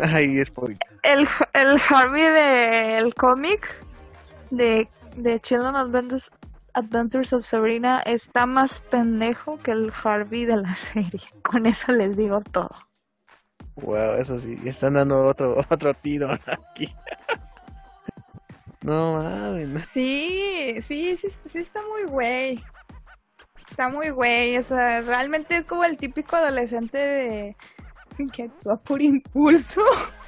Ay, por... El, el Harvey del cómic de, de Children Adventures, Adventures of Sabrina está más pendejo que el Harvey de la [laughs] serie. Con eso les digo todo. Wow, eso sí, están dando otro, [laughs] otro tiro aquí. No mames. Sí, sí, sí, sí está muy güey. Está muy güey, o sea, realmente es como el típico adolescente de que actúa por impulso. [laughs]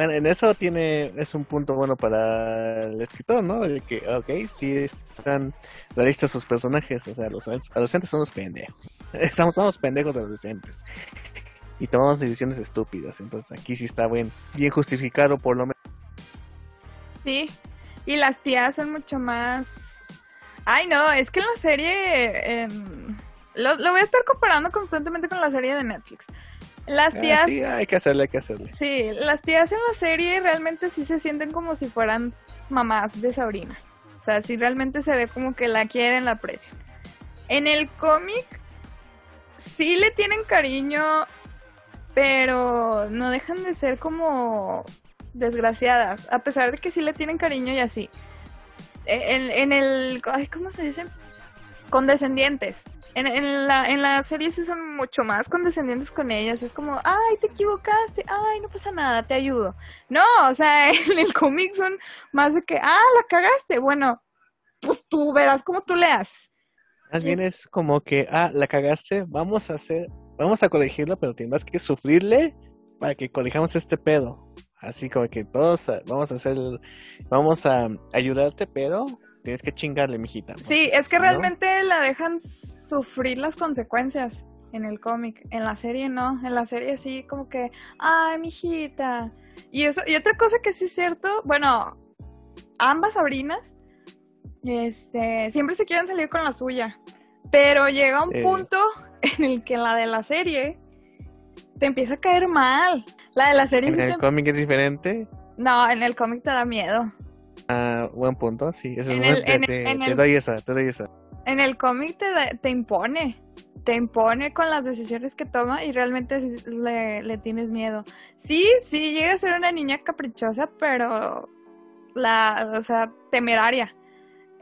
Bueno, en eso tiene, es un punto bueno para el escritor, ¿no? De que, ok, sí están realistas sus personajes, o sea, los adolescentes son los pendejos. [laughs] Estamos, somos pendejos adolescentes. Y tomamos decisiones estúpidas, entonces aquí sí está bien, bien justificado por lo menos. Sí, y las tías son mucho más... Ay, no, es que en la serie... em, lo voy a estar comparando constantemente con la serie de Netflix. Las Ah, tías... sí, hay que hacerle, hay que hacerle. Sí, las tías en la serie realmente sí se sienten como si fueran mamás de Sabrina. O sea, sí realmente se ve como que la quieren, la aprecian. En el cómic sí le tienen cariño, pero no dejan de ser como desgraciadas, a pesar de que sí le tienen cariño y así. E, En, en el... ay, ¿Cómo se dice? Condescendientes. En, en, la, en la serie sí son mucho más condescendientes con ellas. Es como, ay, te equivocaste, ay, no pasa nada, te ayudo. No, o sea, [laughs] en el cómic son más de que, ah, la cagaste. Bueno, pues tú verás cómo tú le haces. Más bien es como que, ah, la cagaste, vamos a hacer, vamos a corregirlo, pero tendrás que sufrirle para que corrijamos este pedo. Así como que todos ah, vamos a hacer, vamos a ayudarte, pero tienes que chingarle, mijita. Sí, es que ¿No? realmente la dejan sufrir las consecuencias en el cómic. En la serie no. En la serie sí, como que, ay, mijita. Y, eso, y otra cosa que sí es cierto, bueno, ambas Sabrinas este, siempre se quieren salir con la suya. Pero llega un punto en el que la de la serie te empieza a caer mal. La de la serie En sí el te- cómic es diferente. No, en el cómic te da miedo. Ah, buen punto, sí. En es el- en- te- en te el- doy esa, te doy esa. En el cómic te, impone, te impone con las decisiones que toma y realmente le, le tienes miedo. Sí, sí, llega a ser una niña caprichosa, pero la, o sea, temeraria.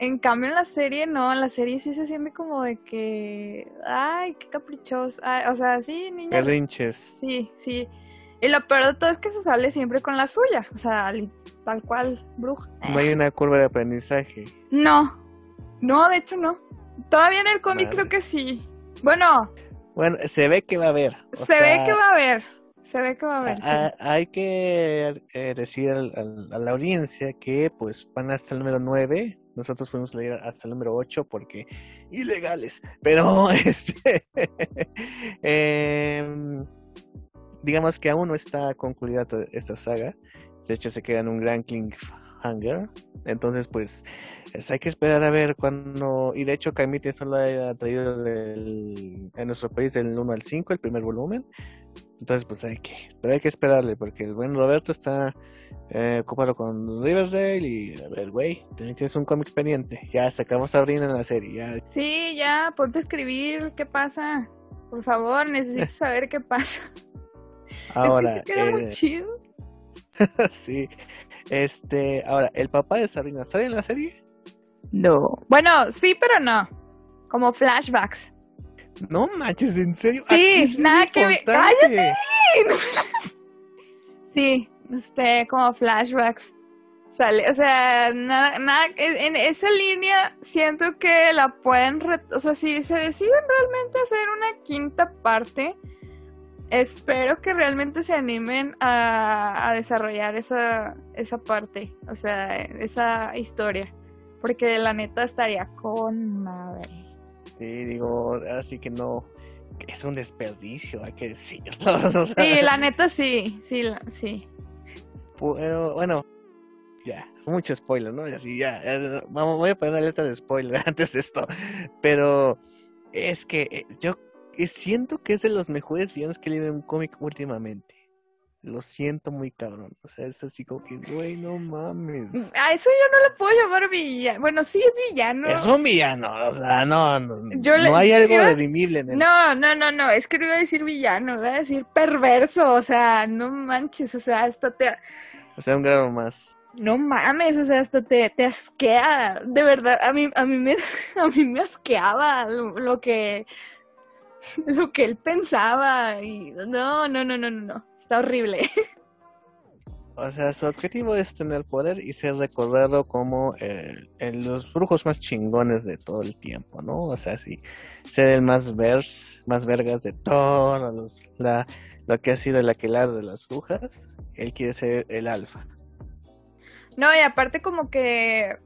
En cambio en la serie no, en la serie sí se siente como de que, ay, qué caprichosa, o sea, sí, niña. Berrinches. Sí, sí. Y lo peor de todo es que se sale siempre con la suya, o sea, tal cual, bruja. No hay una curva de aprendizaje. No, no, de hecho no. Todavía en el cómic creo que sí. Bueno, Bueno, se ve que va a haber. o se ve que va a haber. Se ve que va a haber, sí. a- hay que eh, decir al- al- a la audiencia que pues van hasta el número 9. Nosotros fuimos leer hasta el número 8 porque ilegales. Pero [laughs] este [laughs] em, digamos que aún no está concluida toda esta saga. De hecho se queda en un gran cliffhanger. Entonces pues es- hay que esperar a ver cuándo... Y de hecho Camite solo ha traído el- en nuestro país del 1 al 5, el primer volumen. Entonces, pues hay que, pero hay que esperarle, porque el buen Roberto está eh, ocupado con Riverdale y, a ver, güey, tienes un cómic pendiente. Ya sacamos a Sabrina en la serie, ya. Sí, ya, ponte a escribir qué pasa. Por favor, necesito [laughs] saber qué pasa. Ahora, [laughs] muy eh, chido. [laughs] sí, este, ahora, ¿el papá de Sabrina sale en la serie? No. Bueno, sí, pero no. como flashbacks. No manches, ¿en serio? Sí, nada que ver. ¡Cállate! [laughs] sí, este, como flashbacks. Sale, o sea, nada, nada, en esa línea siento que la pueden, o sea, si se deciden realmente hacer una quinta parte, espero que realmente se animen a, a desarrollar esa, esa parte, o sea, esa historia, porque la neta estaría con madre. Sí, digo, así que no, es un desperdicio, hay que decirlo. [laughs] sí, la neta sí, sí, sí. Bueno, bueno, ya, mucho spoiler, ¿no? Así, ya, vamos, voy a poner una letra de spoiler [laughs] antes de esto, pero es que eh, yo siento que es de los mejores villanos que he leído en un cómic últimamente. Lo siento muy cabrón. O sea, es así como que, güey, no mames. A eso yo no le puedo llamar villano. Bueno, sí es villano. Es un villano, o sea, no, no, no hay algo redimible en él. No, no, no, no, es que no iba a decir villano, iba a decir perverso, o sea, no manches, o sea, hasta te... O sea, un grado más. No mames, o sea, hasta te, te asquea, de verdad, a mí, a mí me, [laughs] a mí me asqueaba lo que [laughs] lo que él pensaba y no, no, no, no, no, está horrible. O sea, su objetivo es tener poder y ser recordado como el, los brujos más chingones de todo el tiempo, ¿no? O sea, sí, ser el más vers, más vergas de todos los, la, lo que ha sido el aquelar de las brujas. Él quiere ser el alfa. No, y aparte como que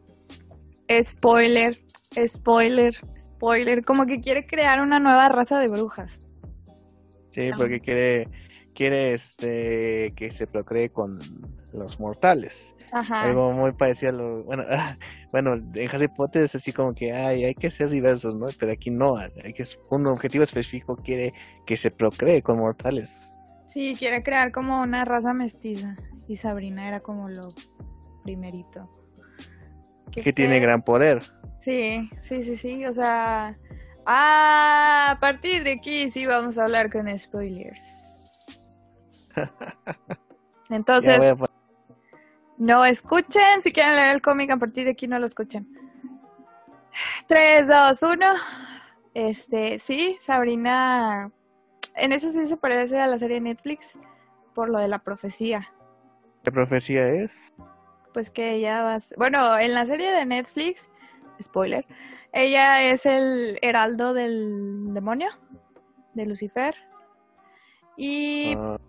spoiler, spoiler, spoiler, como que quiere crear una nueva raza de brujas. Sí, porque quiere, quiere este que se procree con los mortales. Ajá. Algo muy parecido a lo, bueno, [laughs] bueno, en Harry Potter es así como que ay, hay que ser diversos, ¿no? Pero aquí no, hay que un objetivo específico quiere que se procree con mortales. Sí, quiere crear como una raza mestiza y Sabrina era como lo primerito. Que tiene gran poder. Sí, sí, sí, sí, o sea... Ah, a partir de aquí sí vamos a hablar con spoilers. [laughs] Entonces, no escuchen, si quieren leer el cómic, a partir de aquí no lo escuchen. 3, 2, 1. Este, sí, Sabrina, en eso sí se parece a la serie de Netflix por lo de la profecía. ¿Qué profecía es? Pues que ella va... Bueno, en la serie de Netflix spoiler, ella es el heraldo del demonio, de Lucifer. Y ah.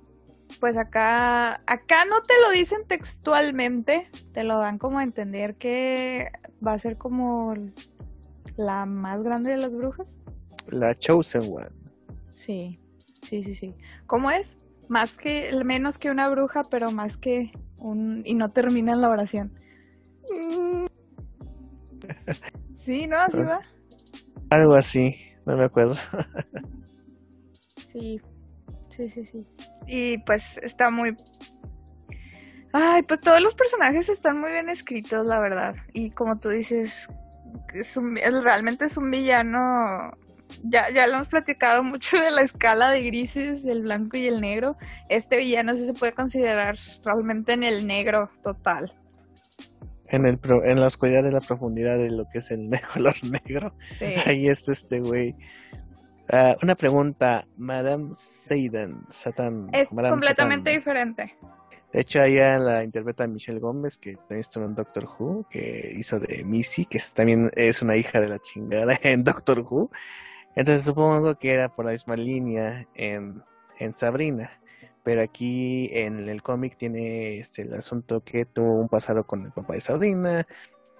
pues acá, acá no te lo dicen textualmente, te lo dan como a entender que va a ser como la más grande de las brujas. La Chosen One. Sí, sí, sí, sí. ¿Cómo es? Más que, menos que una bruja, pero más que un... y no termina en la oración. Mm, Sí, ¿no? Así va. Algo así, no me acuerdo. sí, sí, sí, sí. Y pues está muy... Ay, pues todos los personajes están muy bien escritos, la verdad. Y como tú dices, es realmente es un villano ya, ya lo hemos platicado mucho de la escala de grises, del blanco y el negro. Este villano sí se puede considerar realmente en el negro total en, el en la oscuridad de la profundidad de lo que es el [laughs] color negro. Ahí está este güey. Ah, una pregunta, Madame Satan, Satan. Es completamente diferente. De hecho, ella la interpreta Michelle Gómez, que también estuvo en Doctor Who, que hizo de Missy, que también es una hija de la chingada [laughs] en Doctor Who. Entonces supongo que era por la misma línea en, en Sabrina pero aquí en el cómic tiene este, el asunto que tuvo un pasado con el papá de Sabrina,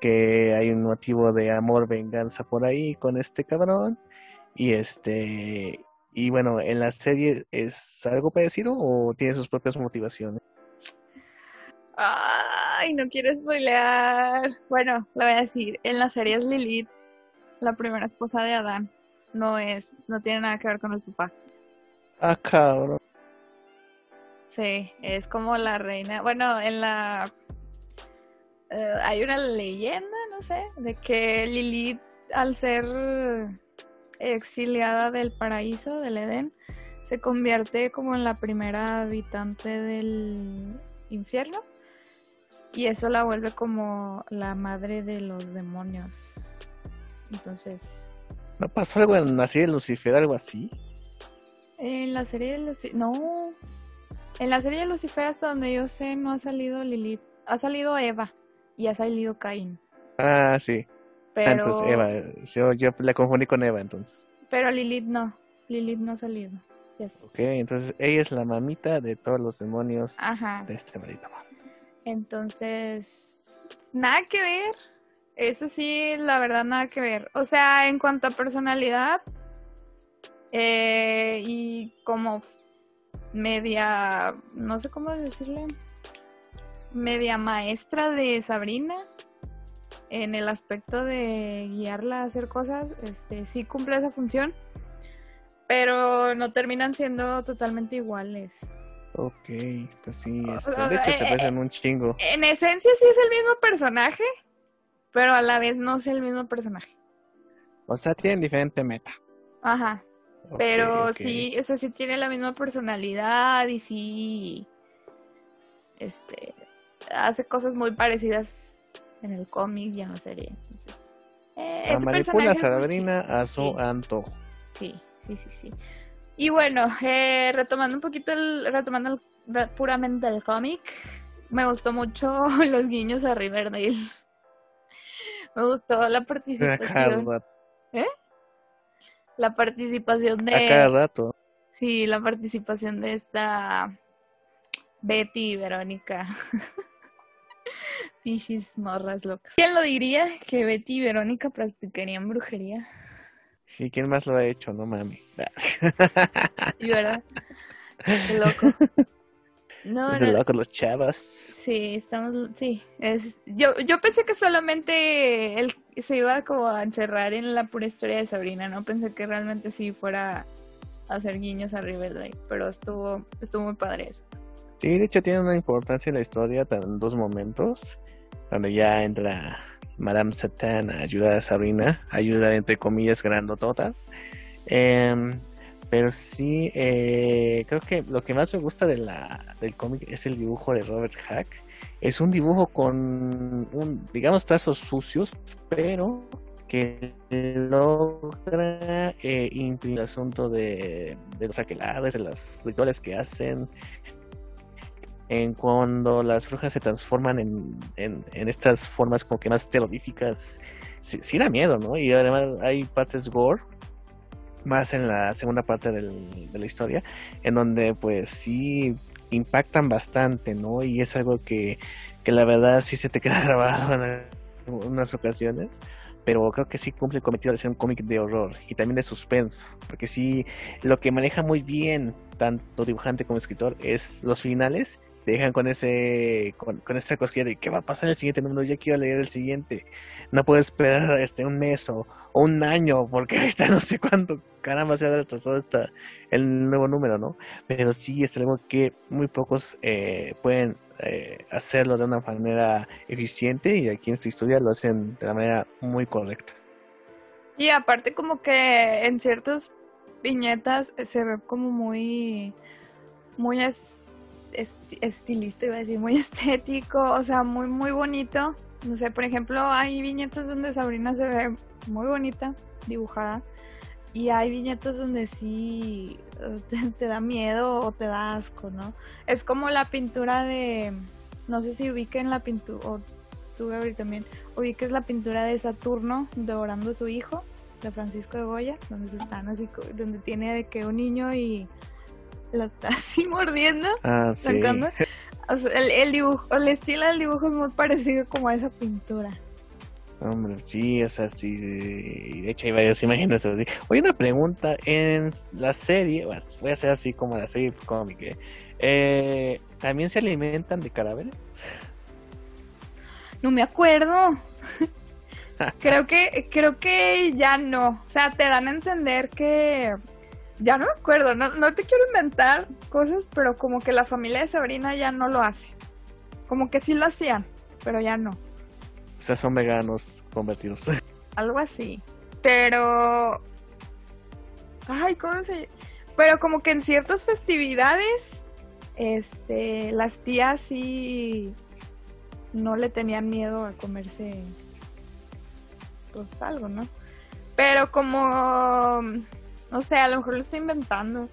que hay un motivo de amor, venganza por ahí con este cabrón, y este, y bueno, en la serie es algo parecido o tiene sus propias motivaciones. Ay, no quiero spoilear. Bueno, lo voy a decir. En la serie es Lilith, la primera esposa de Adán. No es, no tiene nada que ver con el papá. Ah, cabrón. Sí, es como la reina. Bueno, en la. Eh, hay una leyenda, no sé, de que Lilith, al ser exiliada del paraíso, del Edén, se convierte como en la primera habitante del infierno. Y eso la vuelve como la madre de los demonios. Entonces, ¿No pasó algo en la serie de Lucifer, algo así? En la serie de Lucifer, no. En la serie de Lucifer, hasta donde yo sé, no ha salido Lilith. Ha salido Eva y ha salido Caín. Ah, sí. Pero, Entonces, Eva, yo, yo la confundí con Eva, entonces. pero Lilith no. Lilith no ha salido. Yes. Ok, entonces ella es la mamita de todos los demonios Ajá. de este maldito mundo. Entonces, nada que ver. Eso sí, la verdad, nada que ver. O sea, en cuanto a personalidad eh, y como media, no sé cómo decirle, media maestra de Sabrina en el aspecto de guiarla a hacer cosas, este, sí cumple esa función, pero no terminan siendo totalmente iguales. Ok, pues sí, este, de hecho se eh, parecen un chingo. En esencia sí es el mismo personaje, pero a la vez no es el mismo personaje. O sea, tienen diferente meta. Ajá. Pero sí, o sea, sí tiene la misma personalidad y sí. Este. Hace cosas muy parecidas en el cómic y en la serie. Entonces. eh, La ese manipula a Sabrina a su Sí. antojo. Sí, sí, sí, sí. Y bueno, eh, retomando un poquito el, retomando el- re- puramente el cómic, me gustó mucho [laughs] los guiños a Riverdale. [laughs] Me gustó la [laughs] participación, rato. La participación A cada de, rato. sí, la participación de esta Betty y Verónica. [laughs] Pinches morras locas. ¿Quién lo diría que Betty y Verónica practicarían brujería? Sí, ¿quién más lo ha hecho? No mami. Sí, ¿verdad? [laughs] Qué loco. No, Es de no, locos los chavos. Sí, estamos, sí. Es, yo, yo pensé que solamente él se iba como a encerrar en la pura historia de Sabrina, no pensé que realmente sí fuera a hacer guiños a Riverdale, pero estuvo, estuvo muy padre eso. Sí, de hecho tiene una importancia en la historia en dos momentos, donde ya entra Madame Satan a ayudar a Sabrina, a ayudar entre comillas grandototas. Em, pero sí, eh, creo que lo que más me gusta de la, del cómic es el dibujo de Robert Hack. Es un dibujo con, un, digamos, trazos sucios, pero que logra eh, imprimir el asunto de, de los aquelarres, de los rituales que hacen, en cuando las brujas se transforman en, en, en estas formas como que más terroríficas, sí, sí da miedo, ¿no? Y además hay partes gore, más en la segunda parte del- de la historia, en donde pues sí impactan bastante, ¿no? Y es algo que, que la verdad sí se te queda [laughs] grabado en unas ocasiones. Pero creo que sí cumple el cometido de ser un cómic de horror y también de suspenso. Porque sí, lo que maneja muy bien tanto dibujante como escritor es los finales te dejan con ese con, esa cosquilla de qué va a pasar en el siguiente número ya quiero leer el siguiente no puedo esperar este un mes o, un año porque [laughs] ahorita no sé cuánto caramba se ha retrasado esta, el nuevo número no pero sí es algo que muy pocos eh, pueden eh, hacerlo de una manera eficiente y aquí en esta historia lo hacen de la manera muy correcta Y aparte como que en ciertas viñetas se ve como muy, muy es- esti- estilista, iba a decir, muy [laughs] estético, o sea, muy, muy bonito. No sé, por ejemplo, hay viñetas donde Sabrina se ve muy bonita, dibujada, y hay viñetas donde sí te, da miedo o te da asco, ¿no? Es como la pintura de, no sé si ubiquen la pintura, o tú Gabriel también, ubiques la pintura de Saturno devorando a su hijo, de Francisco de Goya, donde se están así, donde tiene de que un niño y la está así mordiendo. ah sí Sacando. O sea, el, el dibujo, el estilo del dibujo es muy parecido como a esa pintura. Hombre, sí, o sea, sí. De hecho, hay varias imágenes así. Oye, una pregunta. En la serie, bueno, voy a hacer así como la serie cómic, ¿eh? Eh, ¿También se alimentan de cadáveres? No me acuerdo. [laughs] creo que, creo que ya no. O sea, te dan a entender que ya no me acuerdo. No, no te quiero inventar cosas, pero como que la familia de Sabrina ya no lo hace. Como que sí lo hacían, pero ya no. O sea, son veganos convertidos. [laughs] Algo así. Pero. Ay, ¿cómo se.? Pero como que en ciertas festividades. Este. Las tías sí. No le tenían miedo a comerse. Pues algo, ¿no? Pero como, no sé, a lo mejor lo estoy inventando.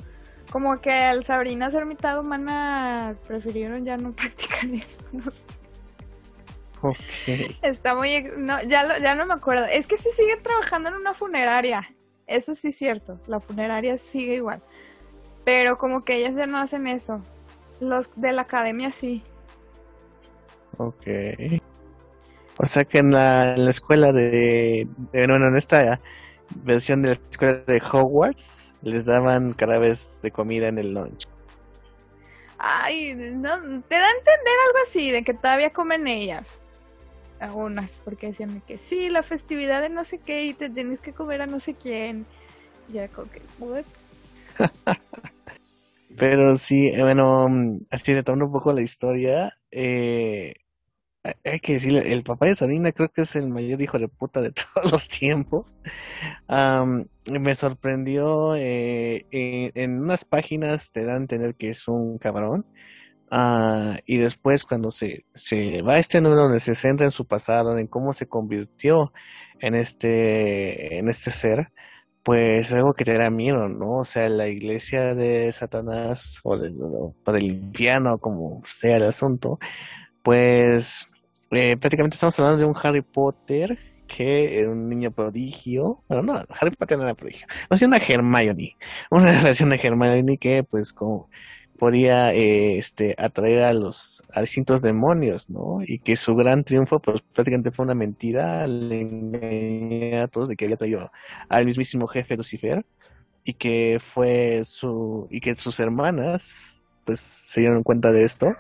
Como que al Sabrina ser mitad humana prefirieron ya no [laughs] practicar eso, no sé. Está muy... No, ya, lo- ya no me acuerdo. Es que sí sigue trabajando en una funeraria. Eso sí es cierto. La funeraria sigue igual. Pero como que ellas ya no hacen eso. Los de la academia sí. Ok. O sea que en la, en la escuela de, de- Bueno, en esta versión de la escuela de Hogwarts les daban cada vez de comida en el lunch. Ay, no, te da a entender algo así, de que todavía comen ellas. Algunas, porque decían de que sí, la festividad de no sé qué y te tienes que comer a no sé quién. Y ya como que, what? [laughs] Pero sí, eh, bueno, mm, así retomando un poco la historia, eh, hay hay que decirle, el papá de Sabrina creo que es el mayor hijo de puta de [laughs] todos los tiempos. Me sorprendió, eh, eh, en unas páginas te dan a entender que es un cabrón. Ah, y después cuando se, se va a este número donde se centra en su pasado, en cómo se convirtió en este, en este ser, pues algo que te da miedo, ¿no? O sea, la iglesia de Satanás o, del o como sea el asunto, pues eh, prácticamente estamos hablando de un Harry Potter que era un niño prodigio, bueno, no, Harry Potter no era prodigio, no, sí una Hermione, una [laughs] relación de Hermione que pues como podía eh, este atraer a los a distintos demonios, ¿no? Y que su gran triunfo pues prácticamente fue una mentira, le engañé a todos de que había traído al mismísimo jefe Lucifer y que fue su y que sus hermanas pues se dieron cuenta de esto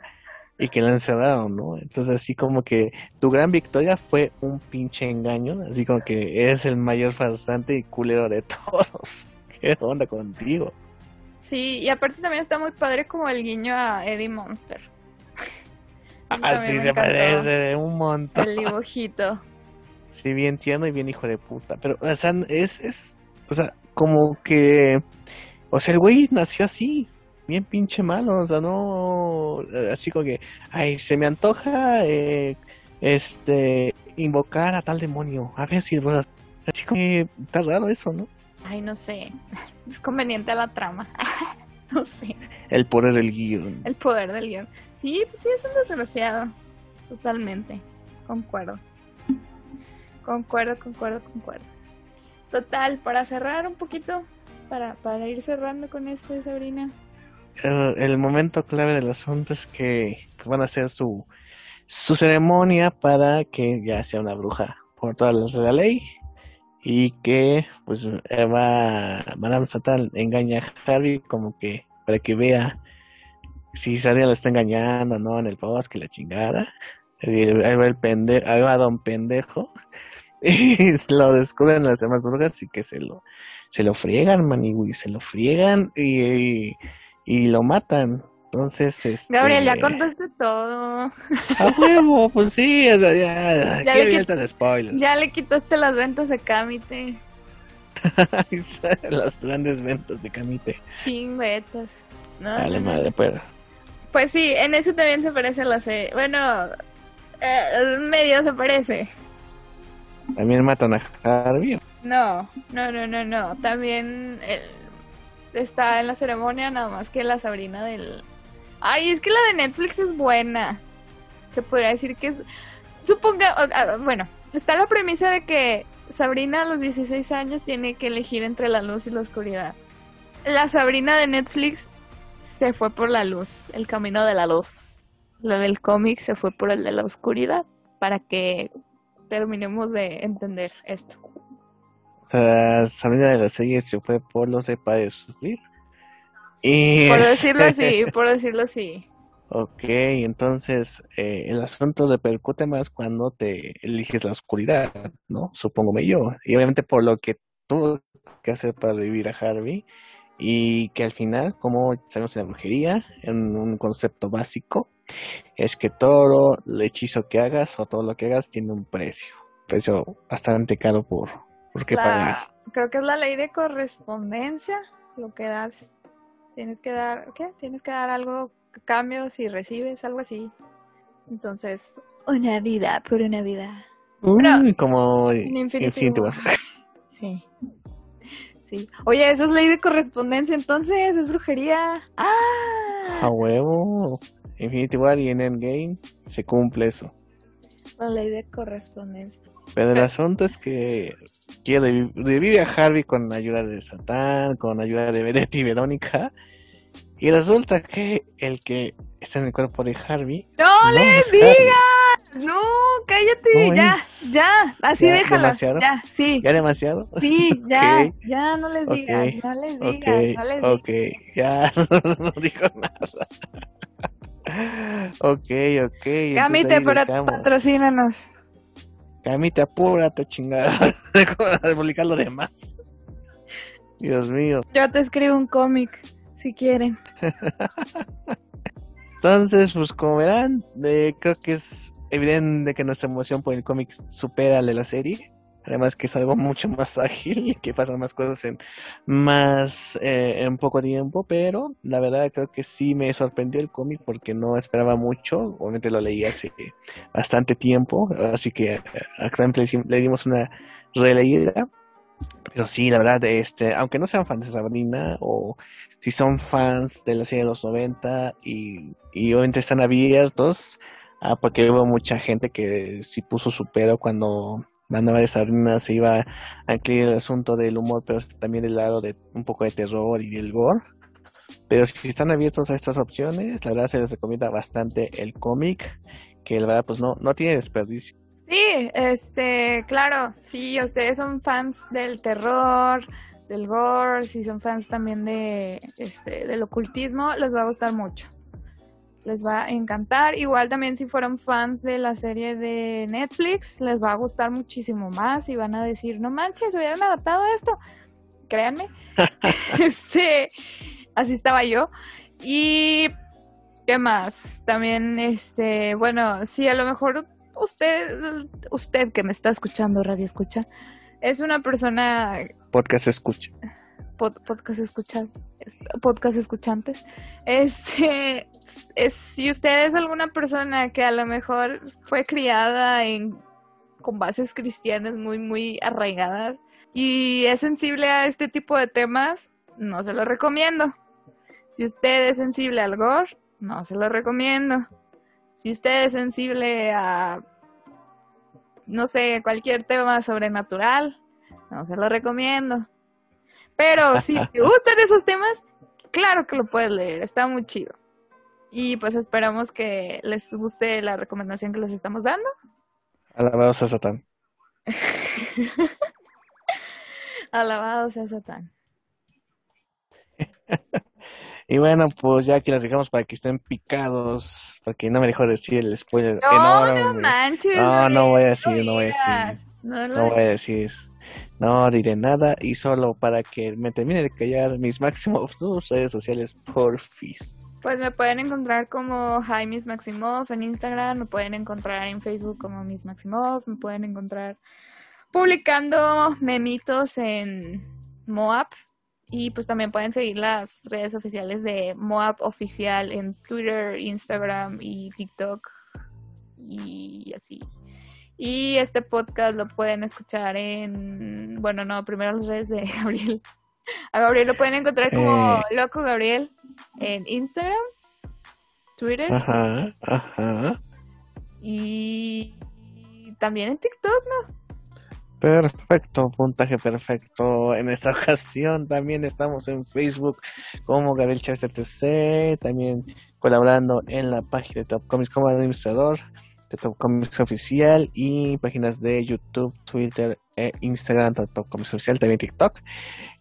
y que la encerraron, ¿no? Entonces así como que tu gran victoria fue un pinche engaño, así como que eres el mayor farsante y culero de [laughs] todos. ¿Qué onda contigo? Sí, y aparte también está muy padre como el guiño a Eddie Monster. Así me se parece un montón. El dibujito. [laughs] Sí, bien tierno y bien hijo de puta. Pero, o sea, es, es, o sea, como que, o sea, el güey nació así, bien pinche malo, o sea, no, así como que, ay, se me antoja, eh, este, invocar a tal demonio, a ver si, bueno, así como que está raro eso, ¿no? Ay, no sé. [laughs] Es conveniente a la trama. [laughs] no sé. El poder del guion. El poder del guion. Sí, pues sí, es un desgraciado. Totalmente. Concuerdo. Concuerdo, concuerdo, concuerdo. Total, para cerrar un poquito, para, para ir cerrando con esto Sabrina. El, momento clave del asunto es que van a hacer su, su ceremonia para que ya sea una bruja por todas las de la ley y que pues va Madame Satan engaña a Harry como que para que vea si Sabrina lo está engañando no en el bosque la chingada. Y ahí va el pendejo ahí va don pendejo [laughs] y lo descubren las demás brujas y que se lo se lo friegan manigüey se lo friegan y, y, y lo matan entonces este Gabriel, ya contaste todo. a huevo [laughs] pues sí o sea, ya, Ya le spoilers Ya le quitaste las ventas a Camite. [laughs] las grandes ventas de Camite Chingüetas. No, Dale no, madre, pero Pues sí, en ese también se parece a la serie. Bueno, eh, medio se parece. también matan a Harvey. No, no, no, no, no. También el- está en la ceremonia, nada más que la Sabrina del... Ay, es que la de Netflix es buena. Se podría decir que es... Suponga... ah, Bueno, está la premisa de que Sabrina a los 16 años tiene que elegir entre la luz y la oscuridad. La Sabrina de Netflix se fue por la luz, el camino de la luz. La del cómic se fue por el de la oscuridad, para que terminemos de entender esto. Sea, Sabrina de la serie se fue por los de de sufrir. Y Por este, decirlo así, [laughs] por decirlo así. Ok, entonces eh, el asunto repercute más cuando te eliges la oscuridad, ¿no? Supóngome yo. Y obviamente por lo que tuvo que hacer para revivir a Harvey. Y que al final, como sabemos en la brujería, en un concepto básico, es que todo el hechizo que hagas o todo lo que hagas tiene un precio. Precio bastante caro por, por qué pagar. La- creo que es la ley de correspondencia. Lo que das, tienes que dar, ¿qué? Tienes que dar algo a cambio si recibes, algo así. Entonces, una vida por una vida. Pero- Uy, como. War. [laughs] Sí. Sí. Oye, eso es ley de correspondencia, entonces, es brujería. ¡Ah! A huevo. Infinity War y en Endgame se cumple eso. La ley de correspondencia. Pero el asunto es que quiere revive a Harvey con ayuda de Satán, con ayuda de Beret y Verónica. Y resulta que el que está en el cuerpo de Harvey. ¡No, les digas! No, cállate, ya, ya, así ¿Ya déjalo. demasiado? Ya, sí. ¿Ya demasiado? Sí, ya, [laughs] Ok, ya, no les digas, ok, no les digas, no les digas. ok, ya [laughs] no dijo nada. [laughs] ok, ok. Camite, dejamos. patrocínanos. Camite, apúrate, chingada. [laughs] de publicar lo demás. Dios mío. Yo te escribo un cómic, si quieren. [laughs] Entonces, pues como verán, eh, creo que es evidente que nuestra emoción por el cómic supera la de la serie. Además que es algo [laughs] mucho más ágil y que pasan más cosas en más eh, en poco tiempo, pero la verdad creo que sí me sorprendió el cómic porque no esperaba mucho. Obviamente lo leí hace bastante tiempo, así que eh, actualmente le, dimos una releída. Pero sí, la verdad, este, aunque no sean fans de Sabrina o si son fans de la serie de los 90 y, obviamente están abiertos, ah, porque hubo mucha gente que sí puso su pedo cuando de Sabrina se iba a incluir el asunto del humor, pero también del lado de un poco de terror y del gore. Pero si están abiertos a estas opciones, la verdad se les recomienda bastante el cómic, que la verdad pues no, no tiene desperdicio. Sí, este, claro, si ustedes son fans del terror, del gore, si son fans también de, este, del ocultismo, les va a gustar mucho. Les va a encantar. Igual también si fueron fans de la serie de Netflix, les va a gustar muchísimo más y van a decir, no manches, hubieran adaptado esto. Créanme. [laughs] este, así estaba yo. Y ¿qué más? También, este, bueno, sí, a lo mejor usted, usted que me está escuchando, radio escucha, es una persona Podcast escucha. Podcast escuchantes. Este, es, si usted es alguna persona que a lo mejor fue criada en con bases cristianas muy muy arraigadas y es sensible a este tipo de temas, no se lo recomiendo. Si usted es sensible al gore, no se lo recomiendo. Si usted es sensible a no sé, cualquier tema sobrenatural, no se lo recomiendo. Pero si [laughs] te gustan esos temas, claro que lo puedes leer, está muy chido. Y pues esperamos que les guste la recomendación que les estamos dando. Alabados a Satán. [laughs] Alabado sea Satán. [laughs] Y bueno, pues ya aquí las dejamos para que estén picados, porque no me dejó decir el spoiler No, no enorme. manches. No, no voy a decir, lo no voy a decir. No No voy a decir, no diré nada y solo para que me termine de callar mis máximos tus redes sociales, porfis. Pues me pueden encontrar como Hi Miss Maximov en Instagram, me pueden encontrar en Facebook como Miss Maximov, me pueden encontrar publicando memitos en Moab y pues también pueden seguir las redes oficiales de Moab Oficial en Twitter, Instagram y TikTok y así. Y este podcast lo pueden escuchar en, bueno, no, primero las redes de [laughs] Gabriel. A Gabriel lo pueden encontrar como Eh. Loco Gabriel en Instagram, Twitter Ajá, ajá. y también en TikTok, ¿no? Perfecto, puntaje perfecto. En esta [laughs] ocasión también estamos en Facebook como Gabriel Chávez TTC, también colaborando en la página de Top Comics como administrador de Top Comics Oficial y páginas de YouTube, Twitter e Instagram de Top Comics Oficial, también TikTok.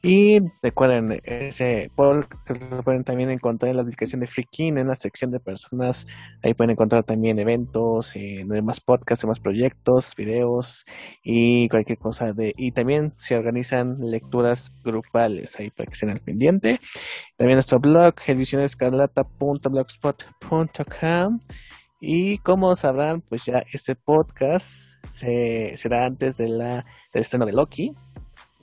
Y recuerden, ese podcast lo pueden también encontrar en la aplicación de Freaking en la sección de personas. Ahí pueden encontrar también eventos, eh, demás podcasts, demás proyectos, videos y cualquier cosa de y también se organizan lecturas grupales ahí para que estén al pendiente también nuestro blog edicionescarlata.blogspot.com y como sabrán pues ya este podcast se, será antes de la del estreno de Loki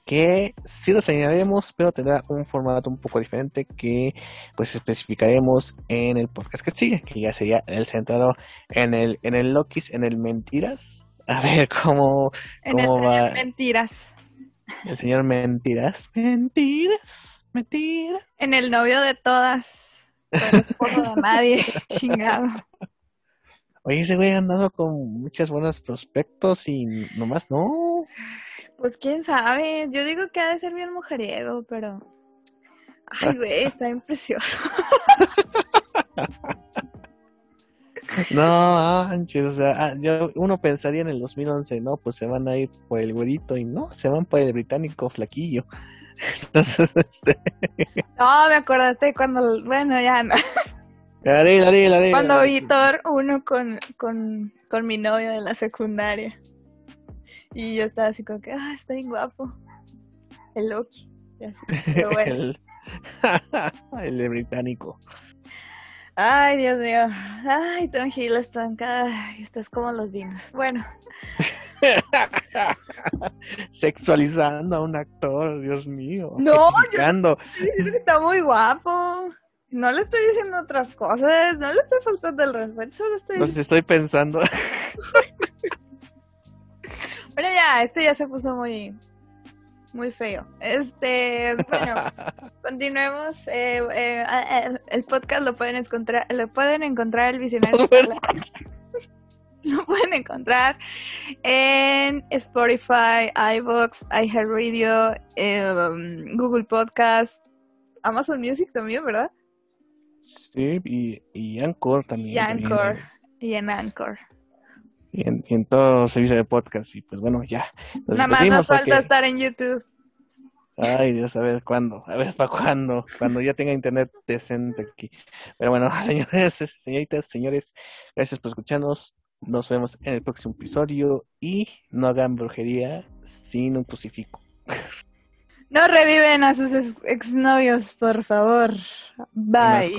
que sí lo señalaremos pero tendrá un formato un poco diferente que pues especificaremos en el podcast que sigue que ya sería el centrado en el en el Lokis en el mentiras a ver cómo En el ¿Cómo señor va? Mentiras. El señor Mentiras. Mentiras. Mentiras. En el novio de todas. Pero esposo de nadie. [laughs] Chingado. Oye, ese güey ha andado con muchas buenas prospectos y nomás no. Pues quién sabe. Yo digo que ha de ser bien mujeriego, pero. Ay, [laughs] güey, está bien precioso. No, Anche, o sea, ah, yo, uno pensaría en el 2011, no, pues se van a ir por el güerito y no, se van por el británico flaquillo. [laughs] Entonces, este... No, me acordaste cuando, bueno, ya no. La la la Cuando vi. Thor uno con, con, con mi novio de la secundaria. Y yo estaba así como que, ah, está bien guapo. El Loki. Y así, pero bueno. [laughs] El... [laughs] el de británico. Ay, Dios mío. Ay, Tom Hiddleston, cada... estás como los vinos. Bueno, [laughs] Sexualizando a un actor, Dios mío. No, yo- está muy guapo. No le estoy diciendo otras cosas, no le estoy faltando el respeto, solo estoy... Pues estoy pensando. [laughs] Bueno, ya, esto ya se puso muy... Muy feo. Este, bueno, [laughs] continuemos. Eh, eh, el podcast lo pueden encontrar, lo pueden encontrar el visionario. Lo pueden [laughs] Lo pueden encontrar en Spotify, iVoox, iHeartRadio, eh, Google Podcast, Amazon Music también, ¿verdad? Sí, y, y Anchor también. Y Anchor. Y en Anchor. Y en, y en todo servicio de podcast. Y pues bueno, ya. Nos Nada más nos falta porque- estar en YouTube. Ay, Dios, a ver cuándo. A ver para cuándo. Cuando ya tenga internet decente aquí. Pero bueno, [laughs] señores, señoritas, señores, gracias por escucharnos. Nos vemos en el próximo episodio. Y no hagan brujería sin un crucifijo. [laughs] No reviven a sus ex- exnovios, por favor. Bye.